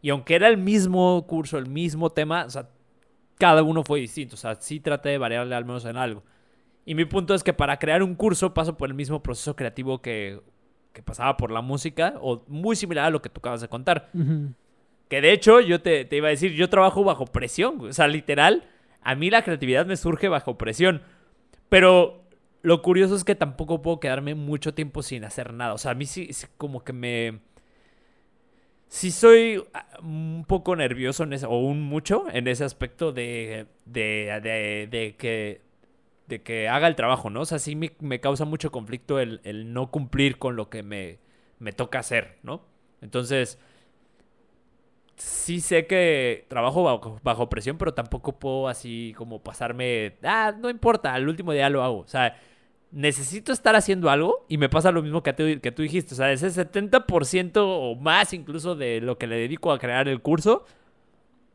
Y aunque era el mismo curso, el mismo tema, o sea, cada uno fue distinto. O sea, sí traté de variarle al menos en algo. Y mi punto es que para crear un curso paso por el mismo proceso creativo que, que pasaba por la música, o muy similar a lo que tú acabas de contar. Ujú. Que de hecho, yo te, te iba a decir, yo trabajo bajo presión. O sea, literal, a mí la creatividad me surge bajo presión. Pero lo curioso es que tampoco puedo quedarme mucho tiempo sin hacer nada. O sea, a mí sí, sí como que me... Sí soy ah, un poco nervioso en ese, o un mucho en ese aspecto de, de, de, de que, de que haga el trabajo, ¿no? O sea, sí me, me causa mucho conflicto el, el no cumplir con lo que me, me toca hacer, ¿no? Entonces, sí sé que trabajo bajo, bajo presión, pero tampoco puedo así como pasarme, ah, no importa, al último día lo hago. O sea, necesito estar haciendo algo y me pasa lo mismo que, tú- que tú dijiste. O sea, ese 70% o más incluso de lo que le dedico a crear el curso,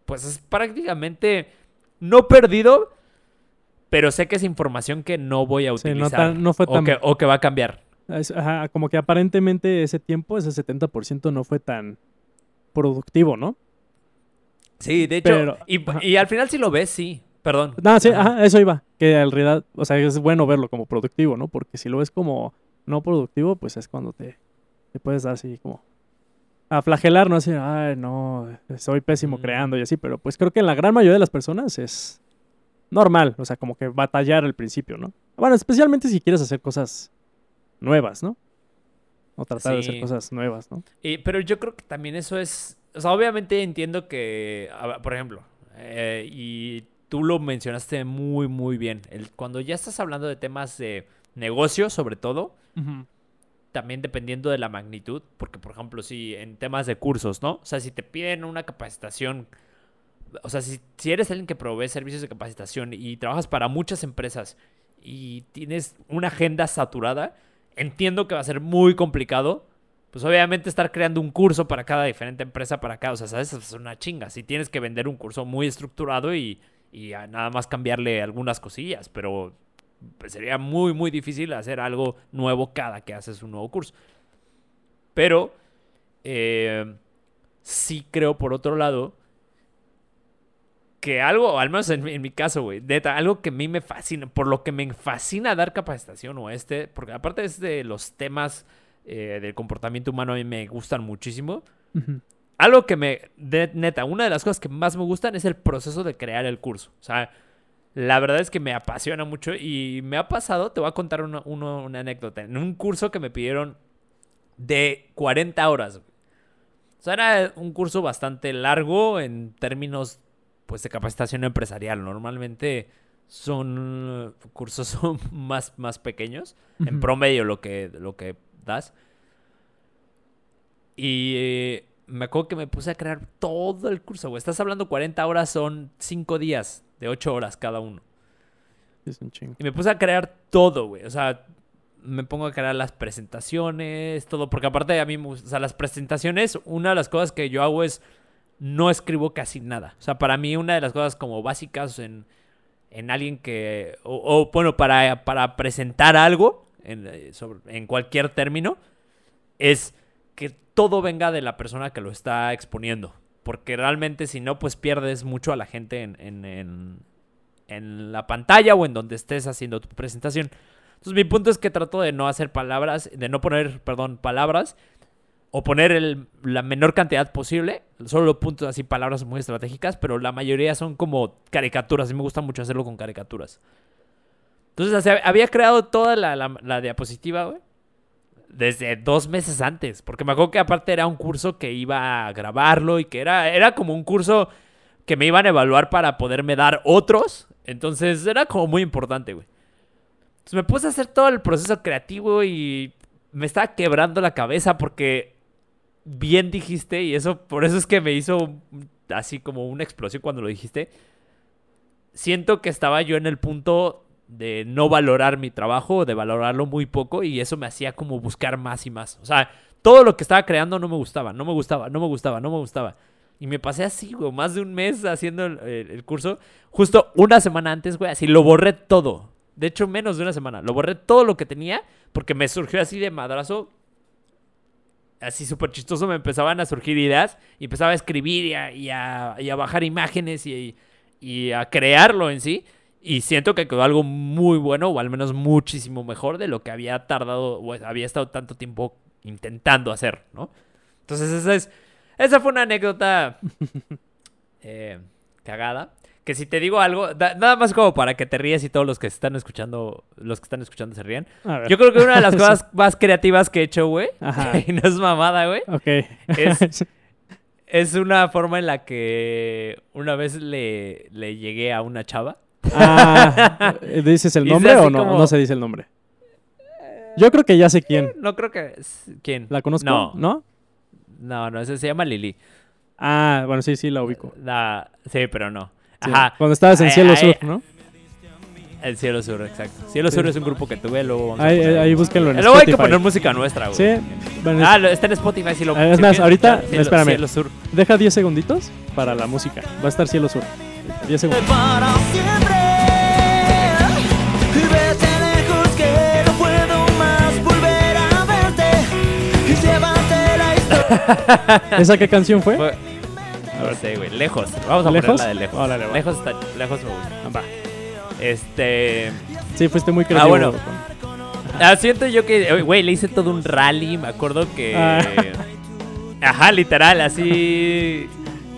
pues es prácticamente no perdido, pero sé que es información que no voy a Sí, no utilizar. tan- no fue o, tan- que, o que va a cambiar. Ajá, como que aparentemente ese tiempo, ese 70% no fue tan productivo, ¿no? Sí, de hecho, Pero- y, al final si lo ves, sí. Perdón. No, sí, Ajá. ajá, eso iba. Que en realidad, o sea, es bueno verlo como productivo, ¿no? Porque si lo ves como no productivo, pues es cuando te, te puedes dar así como a flagelar, ¿no? Así, ay, no, soy pésimo Mm. creando y así, pero pues creo que en la gran mayoría de las personas es normal, o sea, como que batallar al principio, ¿no? Bueno, especialmente si quieres hacer cosas nuevas, ¿no? O tratar de hacer cosas nuevas, ¿no? Y- pero yo creo que también eso es. O sea, obviamente entiendo que. Por ejemplo, eh, y tú lo mencionaste muy, muy bien. El, cuando ya estás hablando de temas de negocio, sobre todo, también dependiendo de la magnitud, porque por ejemplo, si en temas de cursos, ¿no? O sea, si te piden una capacitación, o sea, si, si eres alguien que provee servicios de capacitación y trabajas para muchas empresas y tienes una agenda saturada, entiendo que va a ser muy complicado. Pues obviamente estar creando un curso para cada diferente empresa, para cada, o sea, ¿sabes? Es una chinga. Si tienes que vender un curso muy estructurado y, y nada más cambiarle algunas cosillas, pero pues, sería muy, muy difícil hacer algo nuevo cada que haces un nuevo curso. Pero eh, sí creo, por otro lado, que algo, al menos en, mi- en mi caso, güey, neta, algo que a mí me fascina, por lo que me fascina dar capacitación o este, porque aparte es de los temas eh, del comportamiento humano, a mí me gustan muchísimo. Ujú. Algo que me, de- neta, una de las cosas que más me gustan es el proceso de crear el curso. O sea, la verdad es que me apasiona mucho y me ha pasado, te voy a contar una, uno- una anécdota. En un curso que me pidieron de 40 horas. güey. O sea, era un curso bastante largo en términos pues de capacitación empresarial. Normalmente son cursos son más, más pequeños. En promedio lo que, lo que das. Y eh, me acuerdo que me puse a crear todo el curso, güey. Estás hablando 40 horas, son 5 días de 8 horas cada uno. Es un chingo. Y me puse a crear todo, güey. O sea, me pongo a crear las presentaciones, todo. Porque aparte a mí, o sea, las presentaciones, una de las cosas que yo hago es no escribo casi nada. O sea, para mí una de las cosas como básicas en, en alguien que, o, bueno, para, para presentar algo en, eh, sobre- en cualquier término, es que todo venga de la persona que lo está exponiendo. Porque realmente si no, pues pierdes mucho a la gente en, en- en- en la pantalla o en donde estés haciendo tu presentación. Entonces mi punto es que trato de no hacer palabras, de no poner, perdón, palabras o poner la menor cantidad posible. Solo puntos así, palabras muy estratégicas, pero la mayoría son como caricaturas. Y me gusta mucho hacerlo con caricaturas. Entonces, había creado toda la diapositiva, güey. Desde dos meses antes. Porque me acuerdo que aparte era un curso que iba a grabarlo y que era, era como un curso que me iban a evaluar para poderme dar otros. Entonces era como muy importante, güey. Entonces me puse a hacer todo el proceso creativo y me estaba quebrando la cabeza porque bien dijiste y eso por eso es que me hizo así como una explosión cuando lo dijiste. Siento que estaba yo en el punto de no valorar mi trabajo, de valorarlo muy poco y eso me hacía como buscar más y más. O sea, todo lo que estaba creando no me gustaba, no me gustaba, no me gustaba, no me gustaba. Y me pasé así, güey, más de un mes haciendo el, el- curso. Justo una semana antes, güey, así lo borré todo. De hecho, menos de una semana. Lo borré todo lo que tenía porque me surgió así de madrazo. Así súper chistoso me empezaban a surgir ideas y empezaba a escribir y a, y a- y a bajar imágenes y, y a crearlo en sí. Y siento que quedó algo muy bueno o al menos muchísimo mejor de lo que había tardado o había estado tanto tiempo intentando hacer, ¿no? Entonces esa es, esa fue una anécdota eh, cagada. Que si te digo algo, da- nada más como para que te ríes y todos los que están escuchando, los que están escuchando se rían. Yo creo que una de las cosas más creativas que he hecho, güey, y no es mamada, güey, Ok. Es- es una forma en la que una vez le, le llegué a una chava. Ah, ¿Dices el nombre o no? como- No se dice el nombre. Yo creo que ya sé quién. No creo que... ¿Quién? ¿La conozco? No, ¿No? no, no, ese se llama Lili. Ah, bueno, sí, sí, la ubico. La- sí, pero no. Ajá. Cuando estabas en Ay, Cielo ay, Sur, ¿no? El Cielo Sur, exacto. Cielo Sí. Sur es un grupo que tuve, luego vamos a Ahí, poner- ahí búsquenlo en Luego hay que poner música nuestra, güey. Sí, bueno, Ah, está en Spotify, si lo Es si más, ahorita- Cielo- espérame. Cielo Sur. deja 10 segunditos para la música. Va a estar Cielo Sur. 10 segundos. para siempre. Vete lejos que no puedo más volver a verte. Y llévate la historia. ¿Esa qué canción fue? Fue- No sé, güey. Lejos. Vamos a ¿Lejos? poner la de lejos. Órale, va. lejos está... Lejos me gusta. Ah, va. Este... Sí, fuiste muy creativo. bueno. con- Ah, siento yo que, eh, güey, le hice todo un rally, me acuerdo que... Ah. Ajá, literal, así...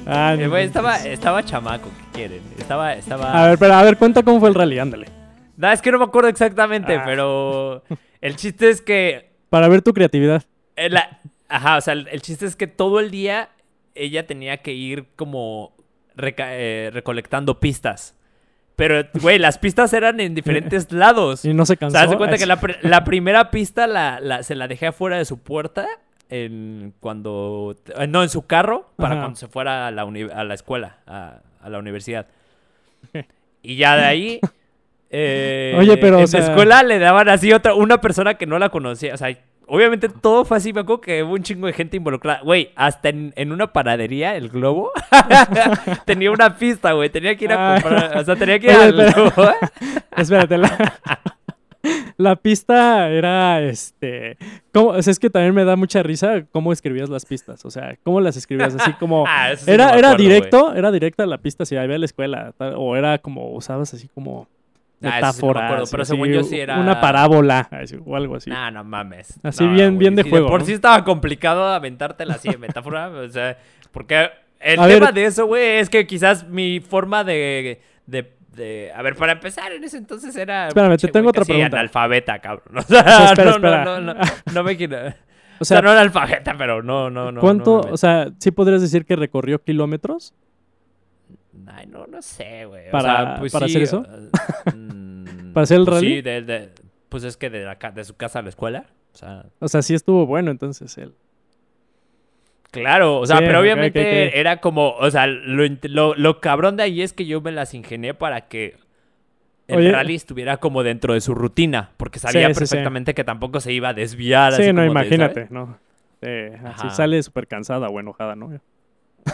Ah, Eh, güey, estaba, estaba chamaco, ¿qué quieren? Estaba, estaba... A ver, pero a ver, cuenta cómo fue el rally, ándale. No, es que no me acuerdo exactamente, Ah. pero... El chiste es que... Para ver tu creatividad. eh, la- Ajá, o sea, el, el chiste es que todo el día ella tenía que ir como eh, recolectando pistas. Pero, güey, las pistas eran en diferentes lados. Y no se O cansó. sea, haz de cuenta que la, pri- la primera pista la, la- se la dejé afuera de su puerta en cuando... eh, No, en su carro para Ajá. cuando se fuera a la, uni- a la escuela, a, a la universidad. Y ya de ahí... eh, Oye, pero, En o sea- la escuela le daban así otra... Una persona que no la conocía, o sea... obviamente todo fue así. Me acuerdo que hubo un chingo de gente involucrada. Güey, hasta en, en una panadería, el globo, tenía una pista, güey. Tenía que ir a Ah. comprar. O sea, tenía que ir al pero- globo. Espérate, la, la pista era este. ¿cómo? O sea, es que también me da mucha risa cómo escribías las pistas. O sea, cómo las escribías así como. Ah, sí no era era directo, era directa la pista si había la escuela. o era como, usabas así como. Ah, eso sí no me Metáforas. acuerdo, pero así, según yo sí era- Una parábola o algo así. Nah, no mames. Así No, bien- bien de juego, por ¿no? sí estaba complicado aventártela así de metáfora. o sea, porque el A tema ver. de eso, güey, es que quizás mi forma de, de, de- A ver, para empezar, en ese entonces era. Espérame, te pinche tengo otra pregunta. analfabeta, cabrón. O sea, espera, no, espera. No, no, no, no me quiero. o O sea, no analfabeta, pero no, no, no. ¿cuánto? no o sea, ¿sí podrías decir que recorrió kilómetros? Ay, no, no sé, güey. ¿Para- o sea, pues para sí, hacer eso? uh, mm, ¿Para hacer el pues rally? Sí, de, de- pues es que de, la ca- de su casa a la escuela. O sea, O sea, sí estuvo bueno entonces él. claro, o sea, Sí, pero obviamente era como, o sea, lo, lo, lo cabrón de ahí es que yo me las ingenié para que el Oye. rally estuviera como dentro de su rutina, porque sabía Sí, sí, sí. perfectamente que tampoco se iba a desviar. Sí, así no, como de, imagínate, ¿no? Así Ajá. sale súper cansada o enojada, ¿no?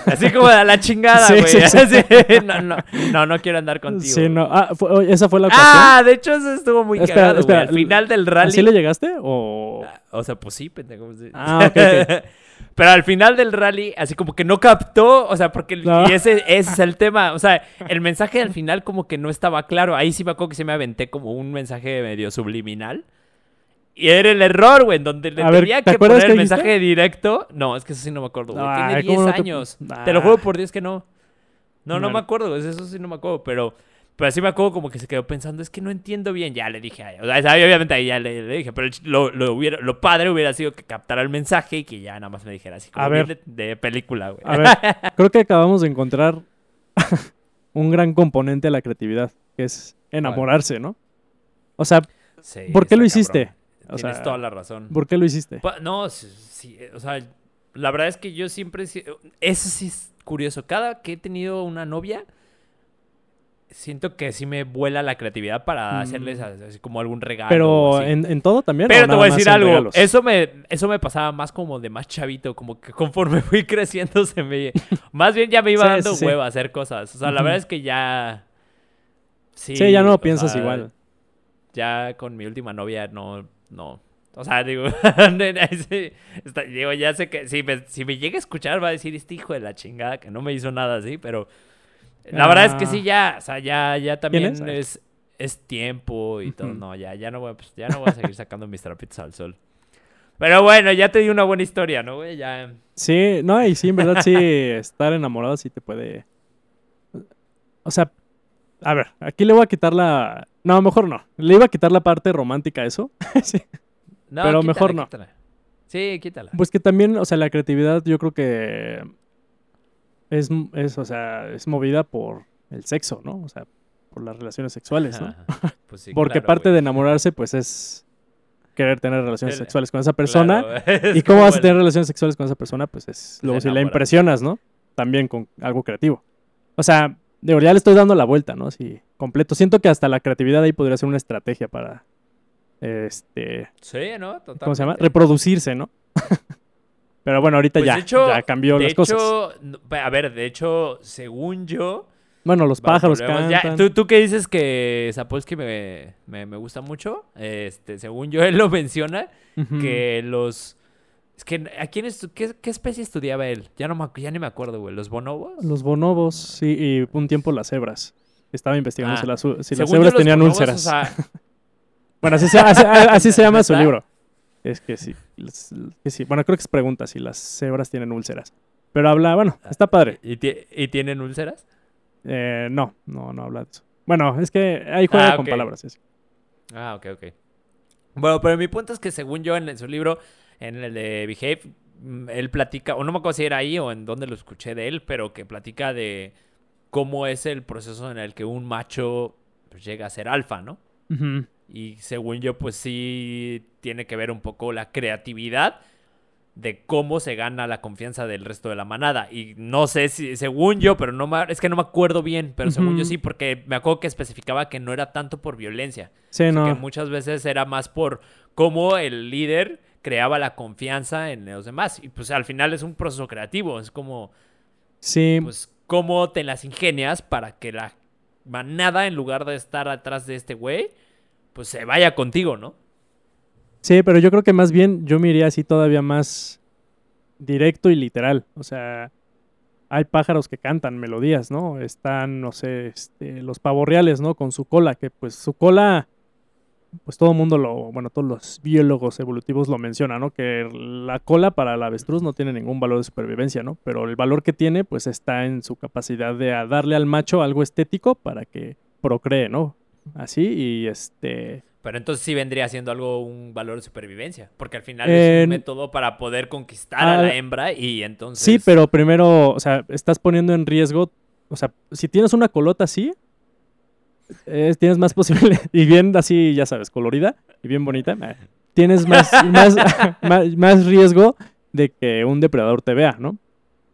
Así como de la chingada, Sí, güey. sí, sí. Así, no, no, no, no quiero andar contigo. Sí, no. Ah, fue- esa fue la ocasión. Ah, de hecho eso estuvo muy Espera, cagado, espera, Al final del rally... ¿Así le llegaste o...? Ah, O sea, pues sí, pendejo. sí. Ah, ok, ok. Pero al final del rally, así como que no captó, o sea, porque el- No. y ese, ese es el tema. O sea, el mensaje al final como que no estaba claro. Ahí sí me acuerdo que se me aventé como un mensaje medio subliminal. Y era el error, güey, en donde le A ver, tenía ¿te que poner el dijiste? mensaje directo. No, es que eso sí no me acuerdo, güey. Tiene Ay, 10 ¿cómo no te- años. Te lo Ah. juro por Dios que no. No, no me acuerdo, eso sí no me acuerdo, pero... Pero así me acuerdo como que se quedó pensando, es que no entiendo bien. Ya le dije. O sea, obviamente ahí ya le, le dije, pero lo, lo, hubiera, lo padre hubiera sido que captara el mensaje y que ya nada más me dijera así como A bien ver. de, de película, güey. A ver, creo que acabamos de encontrar un gran componente de la creatividad, que es enamorarse, ¿no? O sea, Sí, ¿por qué lo hiciste? cabrón. O Tienes sea, toda la razón. ¿por qué lo hiciste? Pa- No, sí, sí, o sea, la verdad es que yo siempre... sí- Eso sí es curioso. Cada que he tenido una novia, siento que sí me vuela la creatividad para Mm. hacerles así como algún regalo. Pero en, en todo también. Pero te voy a decir algo. regalos? Eso me, eso me pasaba más como de más chavito. Como que conforme fui creciendo se me... Más bien ya me iba Sí, dando sí, sí. hueva a hacer cosas. O sea, la verdad es que ya... Sí, Sí, ya no lo piensas sea, igual. Ya con mi última novia no... no. O sea, digo, está- digo, ya sé que si me, si me llega a escuchar va a decir este hijo de la chingada que no me hizo nada así, pero la verdad es que sí ya, o sea, ya, ya también es? es, es tiempo y todo. No, ya, ya no voy, a- pues, ya no voy a seguir sacando mis trapitos al sol. Pero bueno, ya te di una buena historia, ¿no, güey? Ya. Sí, no, y sí, en verdad sí, estar enamorado sí te puede... O sea, a ver, aquí le voy a quitar la... No, mejor no. Le iba a quitar la parte romántica a eso. Sí. No, Pero quítala, mejor no. quítala. Sí, quítala. Pues que también, o sea, la creatividad yo creo que es, es, o sea, es movida por el sexo, ¿no? O sea, por las relaciones sexuales, ¿no? Pues sí, Porque claro, parte güey. de enamorarse, pues es querer tener relaciones El- sexuales con esa persona. Claro, ¿Y cómo vas a tener relaciones sexuales con esa persona? Pues es luego si la impresionas, ¿no? También con algo creativo. O sea, de verdad ya le estoy dando la vuelta, ¿no? Así, completo. Siento que hasta la creatividad ahí podría ser una estrategia para, este, Sí, ¿no? Totalmente. ¿cómo se llama? Reproducirse, ¿no? Pero bueno, ahorita Pues, ya, de hecho- ya cambió De las hecho, cosas. a ver, de hecho, según yo... Bueno, los pájaros volvemos. Ya, cantan. ¿tú, tú que dices que Zapolsky me, me, me gusta mucho, este, según yo él lo menciona, que los... Es que, ¿a quién qué, qué especie estudiaba él? Ya, no me, ya ni me acuerdo, güey. ¿Los bonobos? Los bonobos, sí, y un tiempo las cebras. Estaba investigando Ah, si las, si las cebras tenían bonobos, o úlceras. sea, Bueno, así se, así- así se llama su libro. Es que sí, las- que sí. Bueno, creo que es pregunta si las cebras tienen úlceras. Pero habla, bueno, está padre. ¿y, y tienen úlceras? Eh, no, no, no habla de eso. Bueno, es que ahí juega Ah, con palabras. sí. Ah, ok, ok. Bueno, pero mi punto es que según yo en su libro, en el de Behave, mm, él platica, o no me acuerdo si era ahí o en dónde lo escuché de él, pero que platica de cómo es el proceso en el que un macho pues, llega a ser alfa, ¿no? Y según yo, pues sí tiene que ver un poco la creatividad de cómo se gana la confianza del resto de la manada. Y no sé si, según yo, pero no me, es que no me acuerdo bien, pero según yo sí, porque me acuerdo que especificaba que no era tanto por violencia, Sí, no. que muchas veces era más por cómo el líder creaba la confianza en los demás. Y pues al final es un proceso creativo, es como, Sí, pues, cómo te las ingenias para que la manada, en lugar de estar atrás de este güey, pues se vaya contigo, ¿no? sí, pero yo creo que más bien yo me iría así todavía más directo y literal. O sea, hay pájaros que cantan melodías, ¿no? Están, no sé, este, los pavorreales, ¿no? Con su cola, que pues su cola, pues todo el mundo lo, bueno, todos los biólogos evolutivos lo mencionan, ¿no? Que la cola para el avestruz no tiene ningún valor de supervivencia, ¿no? Pero el valor que tiene, pues está en su capacidad de darle al macho algo estético para que procree, ¿no? Así, y este... Pero entonces sí vendría siendo algo un valor de supervivencia, porque al final Eh, es un método para poder conquistar a la hembra y entonces... Sí, pero primero, o sea, estás poniendo en riesgo, o sea, si tienes una colota así, eh, tienes más posibilidad, y bien así, ya sabes, colorida y bien bonita, eh, tienes más, más, más, más riesgo de que un depredador te vea, ¿no?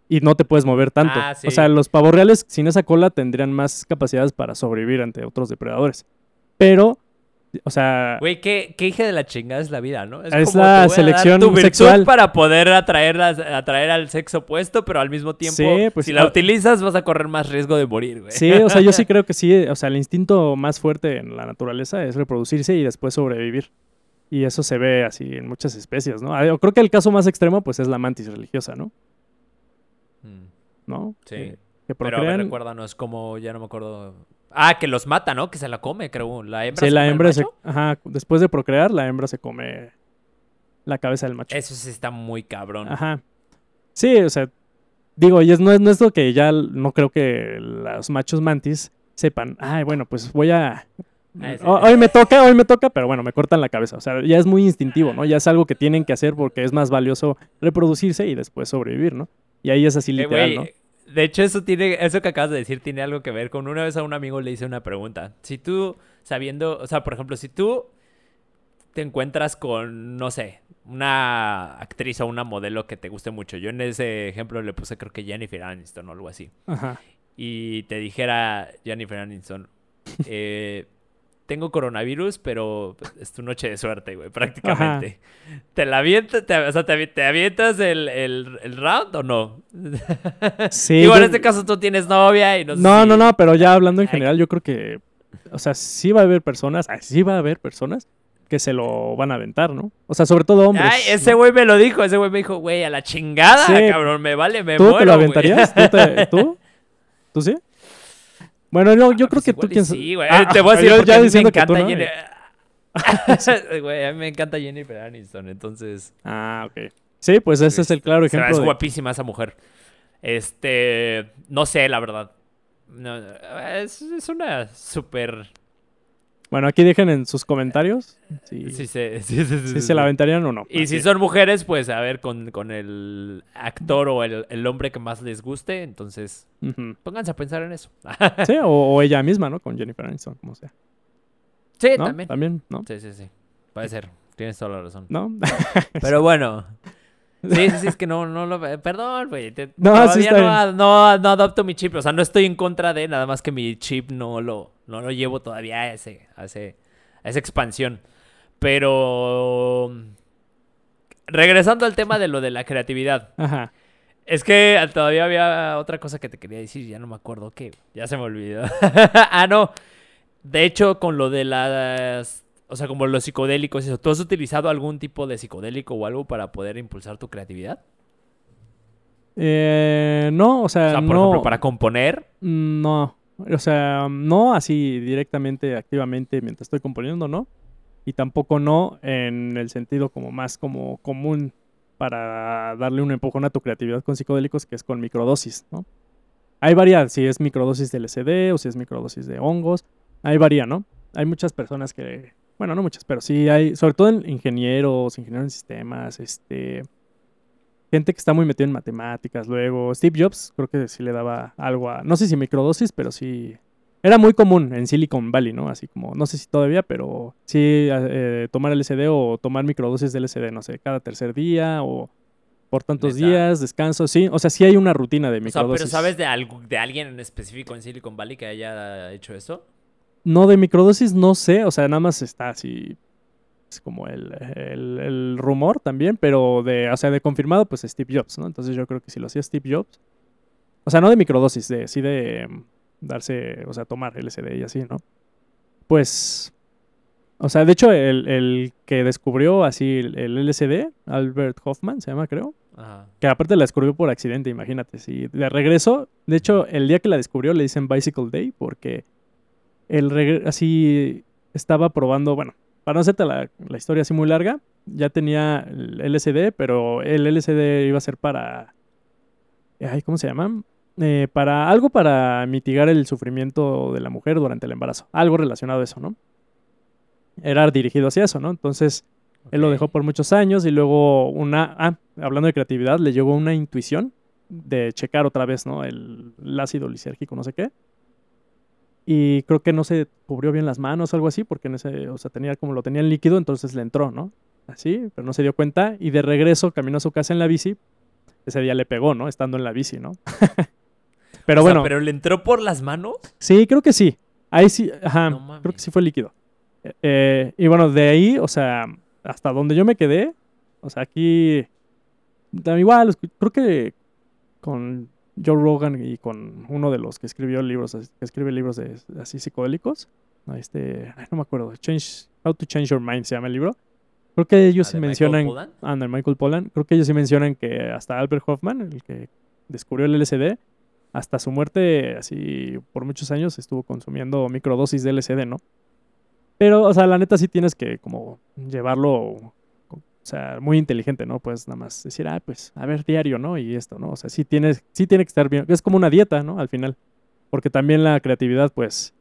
Y no te puedes mover tanto. Ah, sí. O sea, los pavos reales sin esa cola tendrían más capacidades para sobrevivir ante otros depredadores. Pero, o sea, Güey, ¿qué, qué hija de la chingada es la vida, ¿no? Es como la selección tu virtud sexual. para poder atraer, atraer al sexo opuesto, pero al mismo tiempo, Sí, pues, si la ah, utilizas, vas a correr más riesgo de morir, güey. Sí, o sea, yo sí creo que sí, o sea, el instinto más fuerte en la naturaleza es reproducirse y después sobrevivir. Y eso se ve así en muchas especies, ¿no? Ah, Yo creo que el caso más extremo, pues, es la mantis religiosa, ¿no? Mm, ¿No? Sí. Que, que Pero a ver, procrean. recuérdanos como, ya no me acuerdo. Ah, que los mata, ¿no? Que se la come, creo. La hembra Sí, se la come hembra se... Ajá, después de procrear, la hembra se come la cabeza del macho. Eso sí está muy cabrón. Ajá. Sí, o sea, digo, y es, no, es, no es lo que ya no creo que los machos mantis sepan, ay, bueno, pues voy a... Ah, Hoy me toca, hoy me toca, pero bueno, me cortan la cabeza. O sea, ya es muy instintivo, ¿no? Ya es algo que tienen que hacer porque es más valioso reproducirse y después sobrevivir, ¿no? Y ahí es así Eh, literal, ¿no? De hecho, eso tiene, eso que acabas de decir tiene algo que ver con una vez a un amigo le hice una pregunta. Si tú, sabiendo, o sea, por ejemplo, si tú te encuentras con, no sé, una actriz o una modelo que te guste mucho. Yo en ese ejemplo le puse creo que Jennifer Aniston o algo así. Ajá. Y te dijera Jennifer Aniston, eh, tengo coronavirus, pero es tu noche de suerte, güey, prácticamente. ¿Te la avientas, te, o sea, te, avi- te avientas el, el- el round o no? Sí, Digo, en yo- este caso tú tienes novia y no sé No, si- no, no, pero ya hablando en general, yo creo que, o sea, sí va a haber personas, sí va a haber personas que se lo van a aventar, ¿no? O sea, sobre todo hombres. Ay, ese ¿no? güey me lo dijo, ese güey me dijo, güey, a la chingada, Sí. cabrón, me vale, me ¿Tú muero, te lo güey". aventarías? ¿Tú, te- ¿Tú? ¿Tú sí? Bueno, no, yo Ah, creo pues que tú piensas... Sí, güey. Ah, te voy a decir yo ya a mí me diciendo que tú encanta no, Jenny- eh. Güey, a mí me encanta Jennifer Aniston, entonces... Ah, ok. Sí, pues ese es el claro ejemplo Es de... guapísima esa mujer. Este, no sé, la verdad. No, es, es una súper... Bueno, aquí dejen en sus comentarios si, Sí, se- sí, sí, sí, si sí, se la aventarían o no. Y si son mujeres, pues a ver con, con el actor o el, el hombre que más les guste. Entonces, pónganse a pensar en eso. Sí, o, o ella misma, ¿no? Con Jennifer Aniston, como sea. sí, ¿No? también. También, ¿no? Sí, sí, sí. Puede ser. Tienes toda la razón. ¿No? Pero bueno. Sí, sí, sí, es que no, no lo... Perdón, güey. No, todavía no, no, no adopto mi chip. O sea, no estoy en contra de nada más que mi chip no lo, no lo llevo todavía a, ese, a, ese, a esa expansión. Pero... Regresando al tema de lo de la creatividad. Ajá. Es que todavía había otra cosa que te quería decir, ya no me acuerdo qué, ya se me olvidó. ah, no. De hecho, con lo de las, o sea, como los psicodélicos, eso, ¿tú has utilizado algún tipo de psicodélico o algo para poder impulsar tu creatividad? Eh, no, o sea, O sea, por no, ejemplo, para componer. no, o sea, no así directamente, activamente mientras estoy componiendo, ¿no? Y tampoco no en el sentido como más como común para darle un empujón a tu creatividad con psicodélicos, que es con microdosis, ¿no? Hay varias, si es microdosis de LSD o si es microdosis de hongos, ahí varía, ¿no? Hay muchas personas que, bueno, no muchas, pero sí hay, sobre todo en ingenieros, ingenieros en sistemas, este, gente que está muy metida en matemáticas, luego Steve Jobs creo que sí le daba algo a, no sé si microdosis, pero sí, era muy común en Silicon Valley, ¿no? Así como, no sé si todavía, pero sí eh, tomar LSD o tomar microdosis de LSD, no sé, cada tercer día o por tantos ¿Neta? días, descanso, sí, o sea, sí hay una rutina de O sea, microdosis. pero ¿sabes de, algo, de alguien en específico en Silicon Valley que haya hecho eso? No, de microdosis no sé, o sea, nada más está así. Es como el, el- el rumor también, pero de, o sea, de confirmado, pues Steve Jobs, ¿no? Entonces yo creo que si lo hacía Steve Jobs, o sea, no de microdosis, de, sí de mm, darse, o sea, tomar LSD y así, ¿no? Pues, o sea, de hecho, el, el que descubrió así el, LSD, Albert Hoffman, se llama, creo, Ajá. que aparte la descubrió por accidente, imagínate. Si de regreso, de hecho, el día que la descubrió le dicen Bicycle Day porque el así estaba probando, bueno, para no hacerte la, la historia así muy larga, ya tenía el LSD, pero el LSD iba a ser para, ay, ¿cómo se llama? Eh, para algo para mitigar el sufrimiento de la mujer durante el embarazo, algo relacionado a eso, ¿no? Era dirigido hacia eso, ¿no? Entonces, él lo dejó por muchos años y luego una, ah, hablando de creatividad, le llegó una intuición de checar otra vez, ¿no? El, el ácido lisérgico, no sé qué. Y creo que no se cubrió bien las manos o algo así, porque en ese, o sea, tenía como lo tenía en líquido, entonces le entró, ¿no? Así, pero no se dio cuenta y de regreso caminó a su casa en la bici. Ese día le pegó, ¿no? Estando en la bici, ¿no? pero O sea, bueno, ¿Pero le entró por las manos? Sí, creo que sí. Ahí sí, ajá, No creo que sí fue líquido. Eh, eh, y bueno, de ahí, o sea, hasta donde yo me quedé, o sea, aquí, igual, creo que con Joe Rogan y con uno de los que escribió libros, que escribe libros de, así psicodélicos, no, este, ay, no me acuerdo, Change, How to Change Your Mind se llama el libro. Creo que ellos Ah, sí Michael mencionan, ah, de Michael Pollan, creo que ellos sí mencionan que hasta Albert Hoffman, el que descubrió el LSD, hasta su muerte, así por muchos años, estuvo consumiendo microdosis de LSD, ¿no? Pero, o sea, la neta sí tienes que como llevarlo, o sea, muy inteligente, ¿no? Pues nada más decir, ah, pues, a ver, diario, ¿no? Y esto, ¿no? O sea, sí tienes, sí tiene que estar bien. Es como una dieta, ¿no? Al final. Porque también la creatividad, pues,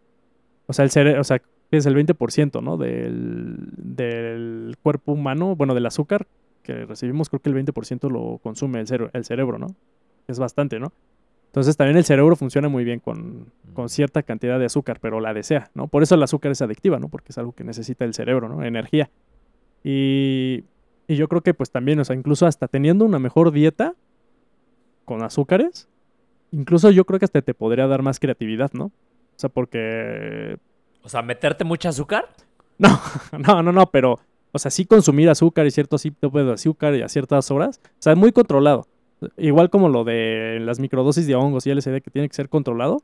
o sea, el cerebro, o sea, es el 20%, ¿no? Del, del cuerpo humano, bueno, del azúcar que recibimos, creo que el 20% lo consume el, cere- el cerebro, ¿no? Es bastante, ¿no? Entonces también el cerebro funciona muy bien con, con Mm. cierta cantidad de azúcar, pero la desea, ¿no? Por eso el azúcar es adictiva, ¿no? Porque es algo que necesita el cerebro, ¿no? Energía. Y, y yo creo que pues también, o sea, incluso hasta teniendo una mejor dieta con azúcares, incluso yo creo que hasta te podría dar más creatividad, ¿no? O sea, porque... O sea, meterte mucho azúcar. No, no, no, no, pero... O sea, sí consumir azúcar y ciertos tipos de azúcar y a ciertas horas. O sea, muy controlado. Igual como lo de las microdosis de hongos y LSD que tiene que ser controlado,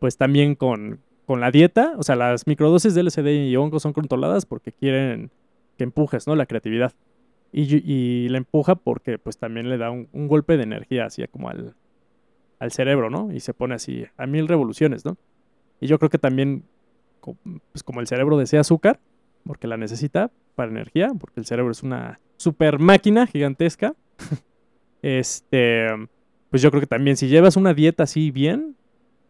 pues también con, con la dieta, o sea, las microdosis de LSD y hongos son controladas porque quieren que empujes, ¿no? La creatividad. Y, la empuja porque pues también le da un, un golpe de energía así como al, al cerebro, ¿no? Y se pone así a mil revoluciones, ¿no? Y yo creo que también, pues como el cerebro desea azúcar, porque la necesita para energía, porque el cerebro es una super máquina gigantesca, este, pues yo creo que también si llevas una dieta así bien,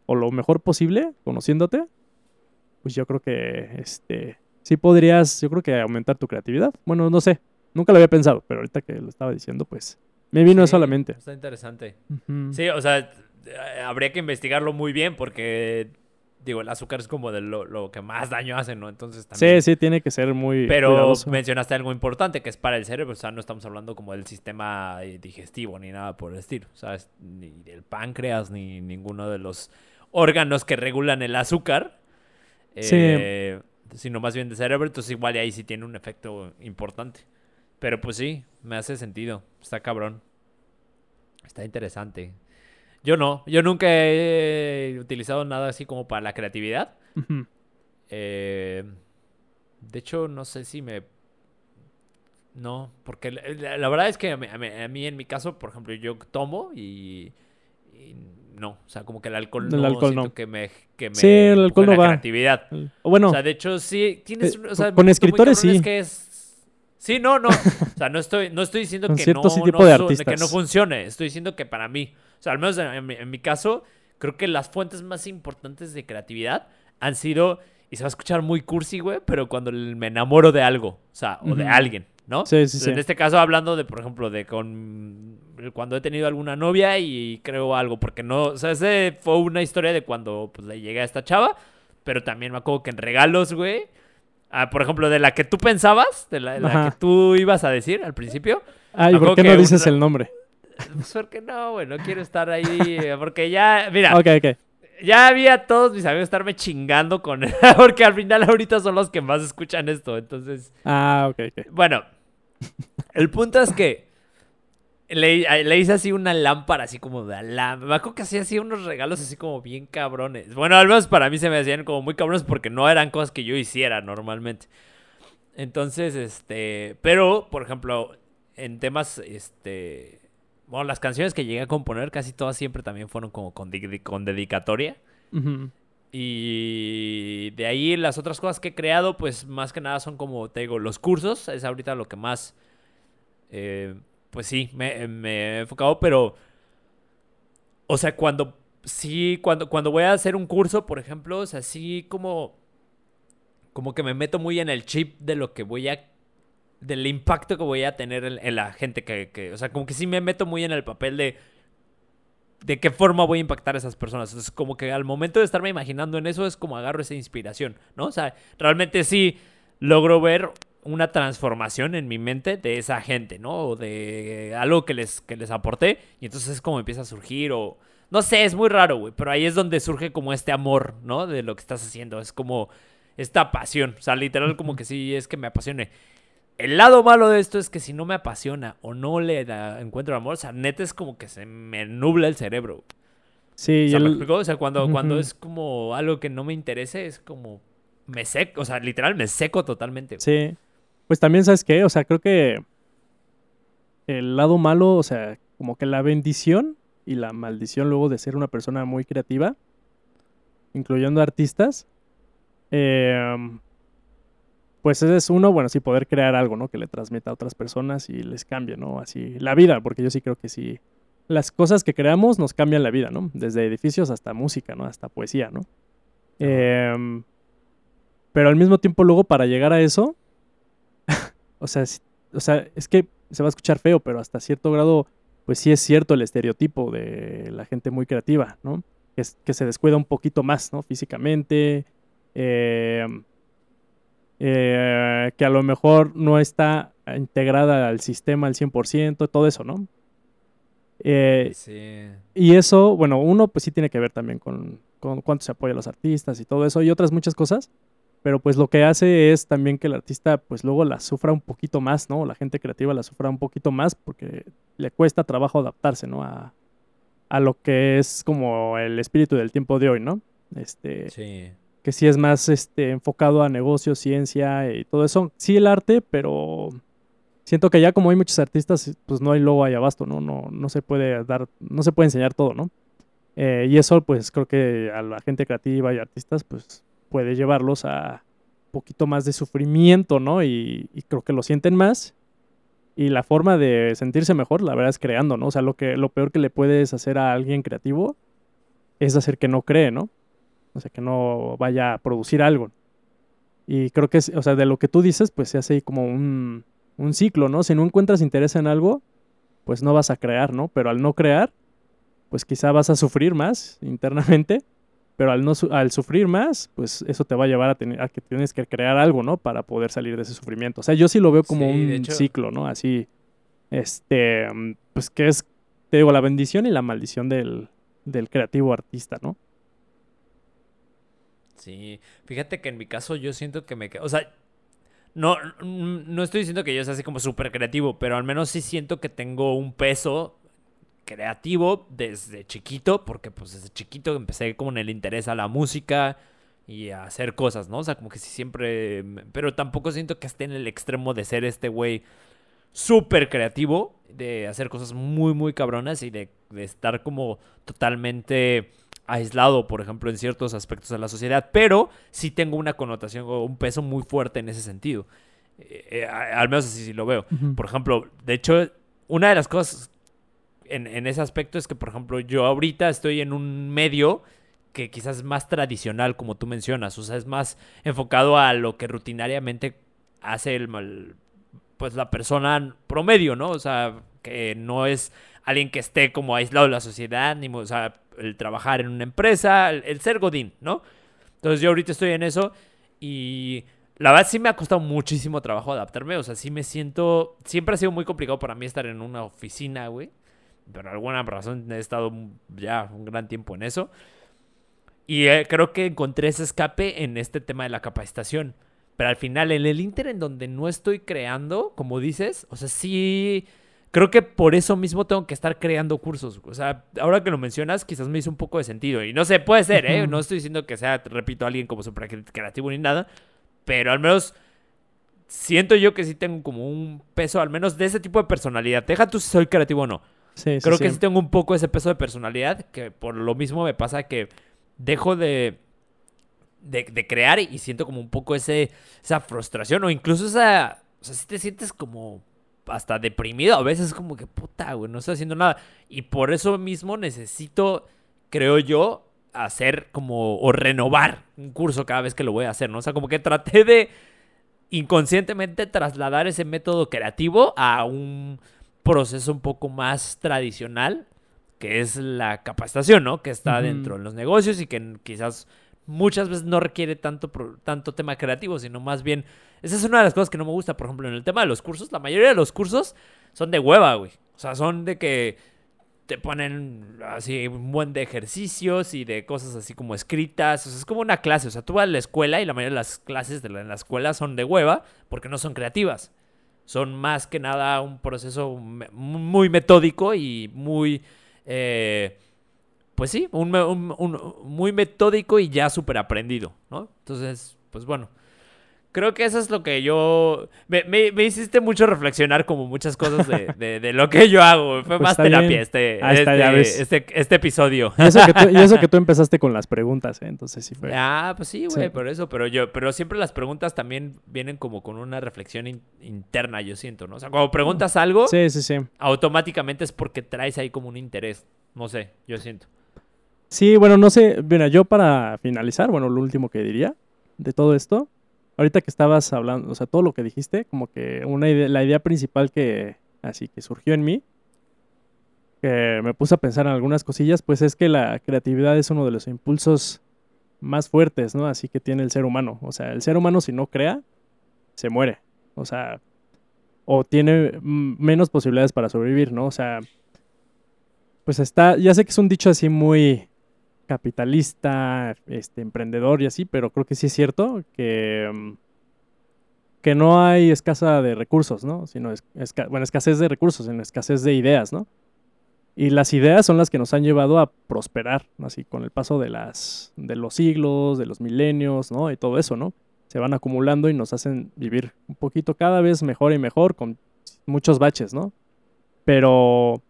o lo mejor posible, conociéndote, pues yo creo que, este, sí podrías, yo creo que aumentar tu creatividad. Bueno, no sé, nunca lo había pensado, pero ahorita que lo estaba diciendo, pues me vino eso a la Sí, mente. Está interesante. Sí, o sea, eh, habría que investigarlo muy bien porque, digo, el azúcar es como de lo, lo que más daño hace, ¿no? Entonces también... Sí, sí, tiene que ser muy Pero cuidadoso. mencionaste algo importante que es para el cerebro, o sea, no estamos hablando como del sistema eh, digestivo ni nada por el estilo, ¿sabes? Ni del páncreas ni ninguno de los órganos que regulan el azúcar. Sí. eh, Sino más bien del cerebro, entonces igual ahí sí tiene un efecto importante. Pero pues sí, me hace sentido, está cabrón. Está interesante. Yo no, yo nunca he utilizado nada así como para la creatividad. Eh, de hecho, no sé si me... No, porque la, la- la verdad es que a mí, a en mi caso, por ejemplo, yo tomo y, y no, o sea, como que el alcohol El no alcohol no. que me, que me Sí, el alcohol no la va. creatividad. O bueno, O sea, de hecho, sí, tienes... Eh, o sea, con escritores cabrón es sí. que es- Sí, no, no. O sea, no estoy, no estoy diciendo que no, sí tipo no de que no funcione. Estoy diciendo que para mí, o sea, al menos en, en mi, en mi caso, creo que las fuentes más importantes de creatividad han sido, y se va a escuchar muy cursi, güey, pero cuando me enamoro de algo, o sea, o de alguien, ¿no? Sí, sí, sí. En este caso, hablando de, por ejemplo, de con cuando he tenido alguna novia y creo algo, porque no, o sea, ese fue una historia de cuando pues, le llegué a esta chava, pero también me acuerdo que en regalos, güey, ah, por ejemplo, de la que tú pensabas, de la, de la Ajá. que tú ibas a decir al principio, Ay, ¿por qué no dices el nombre? pues porque no, güey, no quiero estar ahí, eh, porque ya, mira, Ok, ok. ya vi a todos mis amigos estarme chingando con porque al final ahorita son los que más escuchan esto, entonces, Ah, ok, ok. bueno, el punto es que le, le hice así una lámpara así como de alambre. Me acuerdo que hacía así unos regalos así como bien cabrones. Bueno, al menos para mí se me hacían como muy cabrones porque no eran cosas que yo hiciera normalmente. Entonces, este, pero, por ejemplo, en temas, este, bueno, las canciones que llegué a componer casi todas siempre también fueron como con, con dedicatoria. Y de ahí las otras cosas que he creado, pues más que nada son como, te digo, los cursos. Es ahorita lo que más, eh, pues sí, me, me he enfocado, pero, o sea, cuando, sí, cuando, cuando voy a hacer un curso, por ejemplo, o sea, sí como, como que me meto muy en el chip de lo que voy a, del impacto que voy a tener en, la gente que, que, o sea, como que sí me meto muy en el papel de de qué forma voy a impactar a esas personas. Es como que al momento de estarme imaginando en eso es como agarro esa inspiración, ¿no? O sea, realmente sí logro ver una transformación en mi mente de esa gente, ¿no? O de algo que les, que les aporté y entonces es como empieza a surgir o... No sé, es muy raro, güey, pero ahí es donde surge como este amor, ¿no? De lo que estás haciendo. Es como esta pasión. O sea, literal como que sí, es que me apasione. El lado malo de esto es que si no me apasiona o no le da- encuentro amor, o sea, neta es como que se me nubla el cerebro. Sí, O sea, ¿me explico? O sea, cuando, cuando es como algo que no me interese, es como me seco, o sea, literal me seco totalmente. Sí. Pues también, ¿sabes qué? O sea, creo que el lado malo, o sea, como que la bendición y la maldición luego de ser una persona muy creativa, incluyendo artistas, eh, pues ese es uno, bueno, sí, poder crear algo, ¿no? Que le transmita a otras personas y les cambie, ¿no? Así, la vida, porque yo sí creo que sí, las cosas que creamos nos cambian la vida, ¿no? Desde edificios hasta música, ¿no? Hasta poesía, ¿no? Em, pero al mismo tiempo luego para llegar a eso, o sea, si- o sea, es que se va a escuchar feo, pero hasta cierto grado, pues sí es cierto el estereotipo de la gente muy creativa, ¿no? Que, es- que se descuida un poquito más, ¿no? Físicamente, em, eh, que a lo mejor no está integrada al sistema al 100%, todo eso, ¿no? Eh, Sí. y eso, bueno, uno pues sí tiene que ver también con, con cuánto se apoya a los artistas y todo eso y otras muchas cosas, pero pues lo que hace es también que el artista pues luego la sufra un poquito más, ¿no? La gente creativa la sufra un poquito más porque le cuesta trabajo adaptarse, ¿no? A, a lo que es como el espíritu del tiempo de hoy, ¿no? Este, Sí. que sí es más este, enfocado a negocios, ciencia y todo eso. Sí el arte, pero siento que ya como hay muchos artistas, pues no hay luego hay abasto, ¿no? No, no se puede dar, no se puede enseñar todo, ¿no? Eh, y eso pues creo que a la gente creativa y artistas pues puede llevarlos a un poquito más de sufrimiento, ¿no? Y, creo que lo sienten más. Y la forma de sentirse mejor, la verdad, es creando, ¿no? O sea, lo, que, lo peor que le puedes hacer a alguien creativo es hacer que no cree, ¿no? O sea, que no vaya a producir algo. Y creo que, o sea, de lo que tú dices, pues se hace ahí como un, un ciclo, ¿no? Si no encuentras interés en algo, pues no vas a crear, ¿no? Pero al no crear, pues quizá vas a sufrir más internamente, pero al, no, su- al sufrir más, pues eso te va a llevar a, tener, a que tienes que crear algo, ¿no? Para poder salir de ese sufrimiento. O sea, yo sí lo veo como Sí, un hecho- ciclo, ¿no? Así, este, pues que es, te digo, la bendición y la maldición del, del creativo artista, ¿no? Sí, fíjate que en mi caso yo siento que me... O sea, no, no estoy diciendo que yo sea así como súper creativo, pero al menos sí siento que tengo un peso creativo desde chiquito, porque pues desde chiquito empecé como en el interés a la música y a hacer cosas, ¿no? O sea, como que sí siempre... Pero tampoco siento que esté en el extremo de ser este güey súper creativo, de hacer cosas muy, muy cabronas y de, de estar como totalmente aislado, por ejemplo, en ciertos aspectos de la sociedad, pero sí tengo una connotación o un peso muy fuerte en ese sentido. Eh, eh, al menos así sí lo veo. Por ejemplo, de hecho, una de las cosas en, ese aspecto es que, por ejemplo, yo ahorita estoy en un medio que quizás es más tradicional, como tú mencionas, o sea, es más enfocado a lo que rutinariamente hace el mal, pues la persona promedio, ¿no? O sea, que no es alguien que esté como aislado de la sociedad, ni, o sea, el trabajar en una empresa, el ser godín, ¿no? Entonces yo ahorita estoy en eso y la verdad sí me ha costado muchísimo trabajo adaptarme, o sea, sí me siento, siempre ha sido muy complicado para mí estar en una oficina, güey. Por alguna razón he estado ya un gran tiempo en eso. Y eh, creo que encontré ese escape en este tema de la capacitación. Pero al final, en el Inter, en donde no estoy creando, como dices, o sea, sí. Creo que por eso mismo tengo que estar creando cursos. O sea, ahora que lo mencionas, quizás me hizo un poco de sentido. Y no sé, puede ser, ¿eh? No estoy diciendo que sea, repito, alguien como súper creativo ni nada. Pero al menos siento yo que sí tengo como un peso, al menos de ese tipo de personalidad. Deja tú si soy creativo o no. Sí, sí, Creo que sí. sí tengo un poco ese peso de personalidad, que por lo mismo me pasa que dejo de, de, de crear y siento como un poco ese, esa frustración o incluso esa... O sea, si te sientes como hasta deprimido a veces como que puta, güey, no estoy haciendo nada. Y por eso mismo necesito, creo yo, hacer como o renovar un curso cada vez que lo voy a hacer, ¿no? O sea, como que traté de inconscientemente trasladar ese método creativo a un proceso un poco más tradicional, que es la capacitación, ¿no? Que está dentro de los negocios y que quizás muchas veces no requiere tanto, tanto tema creativo, sino más bien... Esa es una de las cosas que no me gusta, por ejemplo, en el tema de los cursos. La mayoría de los cursos son de hueva, güey. O sea, son de que te ponen así un buen de ejercicios y de cosas así como escritas. O sea, es como una clase. O sea, tú vas a la escuela y la mayoría de las clases de la, en la escuela son de hueva porque no son creativas. Son más que nada un proceso muy metódico y muy... eh, pues sí, un- un- muy metódico y ya súper aprendido, ¿no? Entonces, pues bueno. Creo que eso es lo que yo... Me, me- me hiciste mucho reflexionar como muchas cosas de, de- de lo que yo hago. Fue Pues más terapia bien. este, ya este, este, este episodio. Y eso, que tú, y eso que tú empezaste con las preguntas, ¿eh? Entonces sí fue. Ah, pues sí, güey, Sí. por eso, pero yo, pero siempre las preguntas también vienen como con una reflexión in- interna, yo siento, ¿no? O sea, cuando preguntas algo, Sí, sí, sí. automáticamente es porque traes ahí como un interés. No sé, yo siento. Sí, bueno, no sé. Mira, yo para finalizar, bueno, lo último que diría de todo esto, ahorita que estabas hablando, o sea, todo lo que dijiste, como que una idea, la idea principal que así que surgió en mí, que me puse a pensar en algunas cosillas, pues es que la creatividad es uno de los impulsos más fuertes, ¿no? Así que tiene el ser humano. O sea, el ser humano si no crea, se muere. O sea, o tiene menos posibilidades para sobrevivir, ¿no? O sea, pues está, ya sé que es un dicho así muy capitalista, este, emprendedor y así, pero creo que sí es cierto que, mm, que no hay escasa de recursos, ¿no? Sino es, bueno, escasez de recursos, sino escasez de ideas, ¿no? Y las ideas son las que nos han llevado a prosperar, así con el paso de las de los siglos, de los milenios, ¿no? Y todo eso, ¿no? Se van acumulando y nos hacen vivir un poquito cada vez mejor y mejor con muchos baches, ¿no? Pero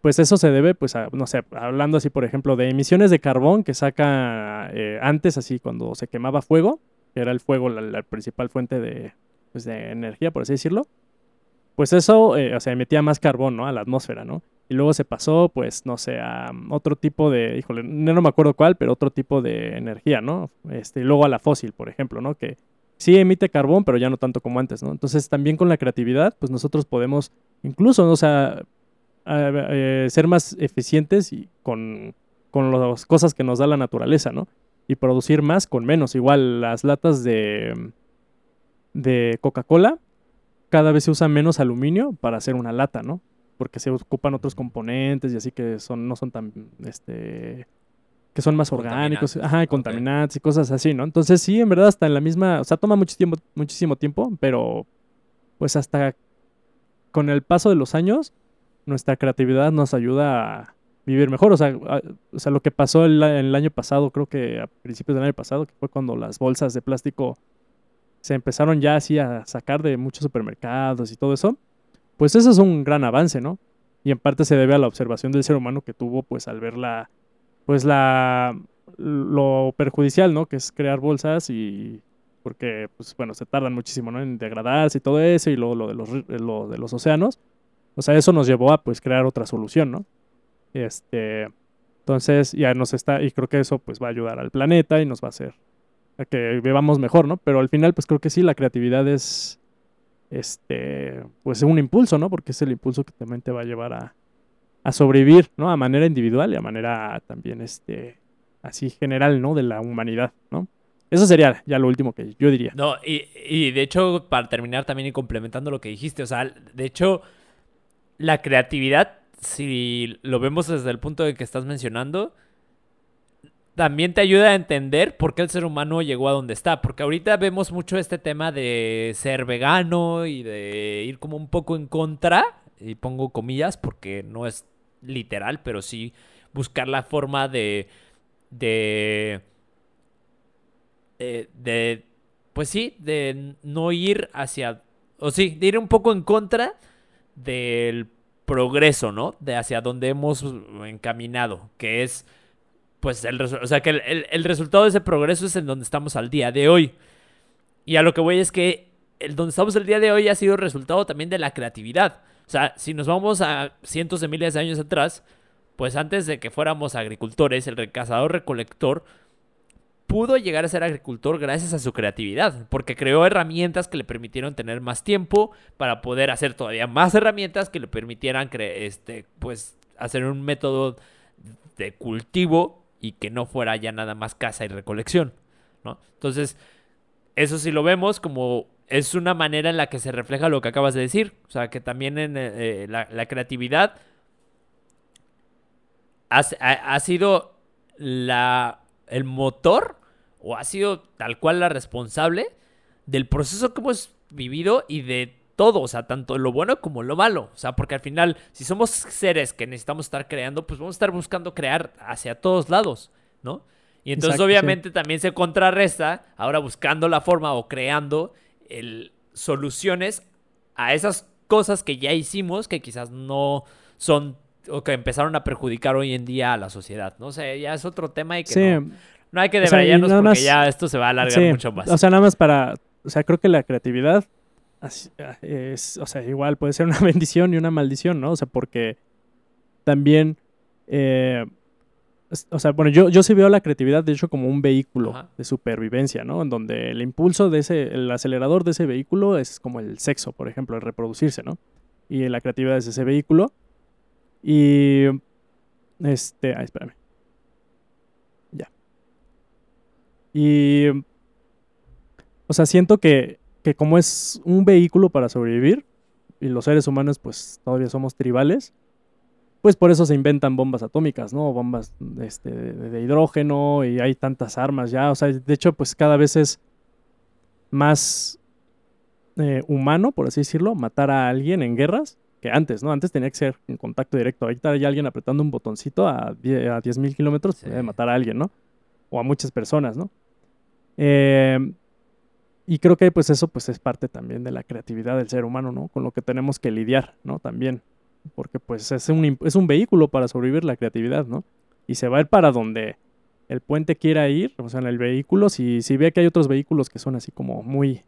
pues eso se debe, pues, a, no sé, hablando así, por ejemplo, de emisiones de carbón que saca eh, antes, así, cuando se quemaba fuego, que era el fuego la, principal fuente de, pues, de energía, por así decirlo, pues eso, eh, o sea, emitía más carbón, ¿no? A la atmósfera, ¿no? Y luego se pasó, pues, no sé, a um, otro tipo de, híjole, no, no me acuerdo cuál, pero otro tipo de energía, ¿no? Este, y luego a la fósil, por ejemplo, ¿no? Que sí emite carbón, pero ya no tanto como antes, ¿no? Entonces, también con la creatividad, pues nosotros podemos, incluso, o sea, eh, ser más eficientes y con, con las cosas que nos da la naturaleza, ¿no? Y producir más con menos. Igual las latas de, de Coca-Cola, cada vez se usa menos aluminio para hacer una lata, ¿no? Porque se ocupan otros componentes y así que son, no son tan, este, que son más orgánicos, ajá, y contaminantes y cosas así, ¿no? Entonces sí, en verdad hasta en la misma, o sea, toma mucho tiempo, muchísimo tiempo, pero pues hasta con el paso de los años, nuestra creatividad nos ayuda a vivir mejor. O sea, a- o sea lo que pasó el, el año pasado, creo que a principios del año pasado, que fue cuando las bolsas de plástico se empezaron ya así a sacar de muchos supermercados y todo eso, pues eso es un gran avance, ¿no? Y en parte se debe a la observación del ser humano que tuvo, pues al ver la, pues la, lo perjudicial, ¿no? Que es crear bolsas y porque, pues bueno, se tardan muchísimo, ¿no? En degradarse y todo eso y luego lo de los, lo de los océanos. O sea, eso nos llevó a, pues, crear otra solución, ¿no? Este, entonces ya nos está, y creo que eso, pues, va a ayudar al planeta y nos va a hacer a que vivamos mejor, ¿no? Pero al final, pues, creo que sí, la creatividad es, este, pues, un impulso, ¿no? Porque es el impulso que también te va a llevar a, a sobrevivir, ¿no? A manera individual y a manera también, este, así general, ¿no? De la humanidad, ¿no? Eso sería ya lo último que yo diría. No, y, y de hecho, para terminar también y complementando lo que dijiste, o sea, de hecho, la creatividad, si lo vemos desde el punto de que estás mencionando, también te ayuda a entender por qué el ser humano llegó a donde está. Porque ahorita vemos mucho este tema de ser vegano y de ir como un poco en contra, y pongo comillas porque no es literal, pero sí buscar la forma de... de eh, de, pues sí, de no ir hacia, o sí, de ir un poco en contra del progreso, ¿no? De hacia donde hemos encaminado, que es, pues, el, o sea, que el, el- el resultado de ese progreso es en donde estamos al día de hoy. Y a lo que voy es que el donde estamos el día de hoy ha sido resultado también de la creatividad. O sea, si nos vamos a cientos de miles de años atrás, pues antes de que fuéramos agricultores, el cazador recolector pudo llegar a ser agricultor gracias a su creatividad, porque creó herramientas que le permitieron tener más tiempo para poder hacer todavía más herramientas que le permitieran este, pues, hacer un método de cultivo y que no fuera ya nada más caza y recolección, ¿no? Entonces, eso sí lo vemos como es una manera en la que se refleja lo que acabas de decir, o sea, que también en eh, eh, la, la creatividad ha- ha sido la, el motor o ha sido tal cual la responsable del proceso que hemos vivido y de todo, o sea, tanto lo bueno como lo malo. O sea, porque al final, si somos seres que necesitamos estar creando, pues vamos a estar buscando crear hacia todos lados, ¿no? Y entonces Exacto, sí. obviamente también se contrarresta ahora buscando la forma o creando el, soluciones a esas cosas que ya hicimos que quizás no son o que empezaron a perjudicar hoy en día a la sociedad, ¿no? O sea, ya es otro tema y que Sí, no, no hay que O sea, debrayarnos nada porque más- ya esto se va a alargar sí, mucho más. O sea, nada más para, o sea, creo que la creatividad así- es, o sea, igual puede ser una bendición y una maldición, ¿no? O sea, porque también, eh, o sea, bueno, yo, yo sí veo la creatividad, de hecho, como un vehículo Ajá. de supervivencia, ¿no? En donde el impulso de ese, el acelerador de ese vehículo es como el sexo, por ejemplo, el reproducirse, ¿no? Y la creatividad es ese vehículo. Y, este, ay, espérame. Ya. Y, o sea, siento que, que como es un vehículo para sobrevivir, y los seres humanos pues todavía somos tribales, pues por eso se inventan bombas atómicas, ¿no? Bombas este, de, de hidrógeno y hay tantas armas ya. O sea, de hecho, pues cada vez es más eh, humano, por así decirlo, matar a alguien en guerras que antes, ¿no? Antes tenía que ser en contacto directo. Ahorita hay alguien apretando un botoncito a 10 a 10.000 kilómetros, Sí. puede matar a alguien, ¿no? O a muchas personas, ¿no? Eh, y creo que pues eso pues es parte también de la creatividad del ser humano, ¿no? Con lo que tenemos que lidiar, ¿no? También. Porque pues es un, es un vehículo para sobrevivir la creatividad, ¿no? Y se va a ir para donde el puente quiera ir, o sea, en el vehículo, si, si ve que hay otros vehículos que son así como muy...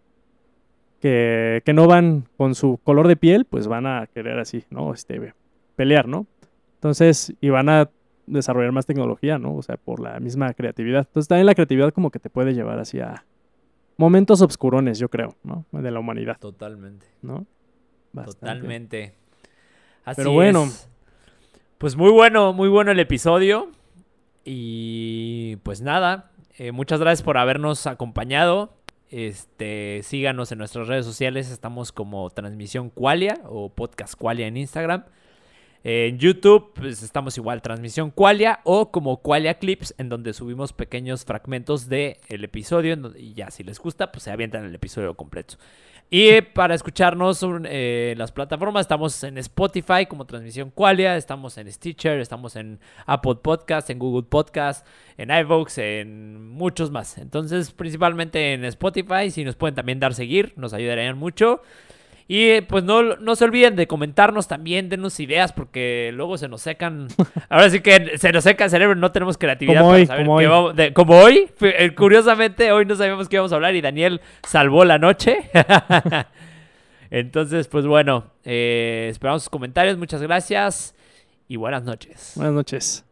Que, que no van con su color de piel, pues van a querer así, ¿no? Este, pelear, ¿no? Entonces, y van a desarrollar más tecnología, ¿no? O sea, por la misma creatividad. Entonces, también la creatividad como que te puede llevar hacia momentos obscurones, yo creo, ¿no? De la humanidad, Totalmente. ¿no? Bastante. Totalmente. Así Pero bueno. es. Pues muy bueno, muy bueno el episodio. Y pues nada, eh, muchas gracias por habernos acompañado. Este, síganos en nuestras redes sociales, estamos como Transmisión Qualia o Podcast Qualia en Instagram. En YouTube pues, estamos igual Transmisión Qualia o como Qualia Clips en donde subimos pequeños fragmentos del episodio en donde- y ya si les gusta pues se avientan el episodio completo. Y para escucharnos eh, en las plataformas, estamos en Spotify como Transmisión Qualia, estamos en Stitcher, estamos en Apple Podcast, en Google Podcast, en iVoox, en muchos más. Entonces, principalmente en Spotify, si nos pueden también dar seguir, nos ayudarían mucho. Y eh, pues no, no se olviden de comentarnos también, denos ideas, porque luego se nos secan. Ahora sí que se nos seca el cerebro, no tenemos creatividad Como para hoy, saber como qué hoy. vamos- de- como hoy, eh, curiosamente, hoy no sabíamos qué íbamos a hablar y Daniel salvó la noche. Entonces, pues bueno, eh, esperamos sus comentarios, muchas gracias y buenas noches. Buenas noches.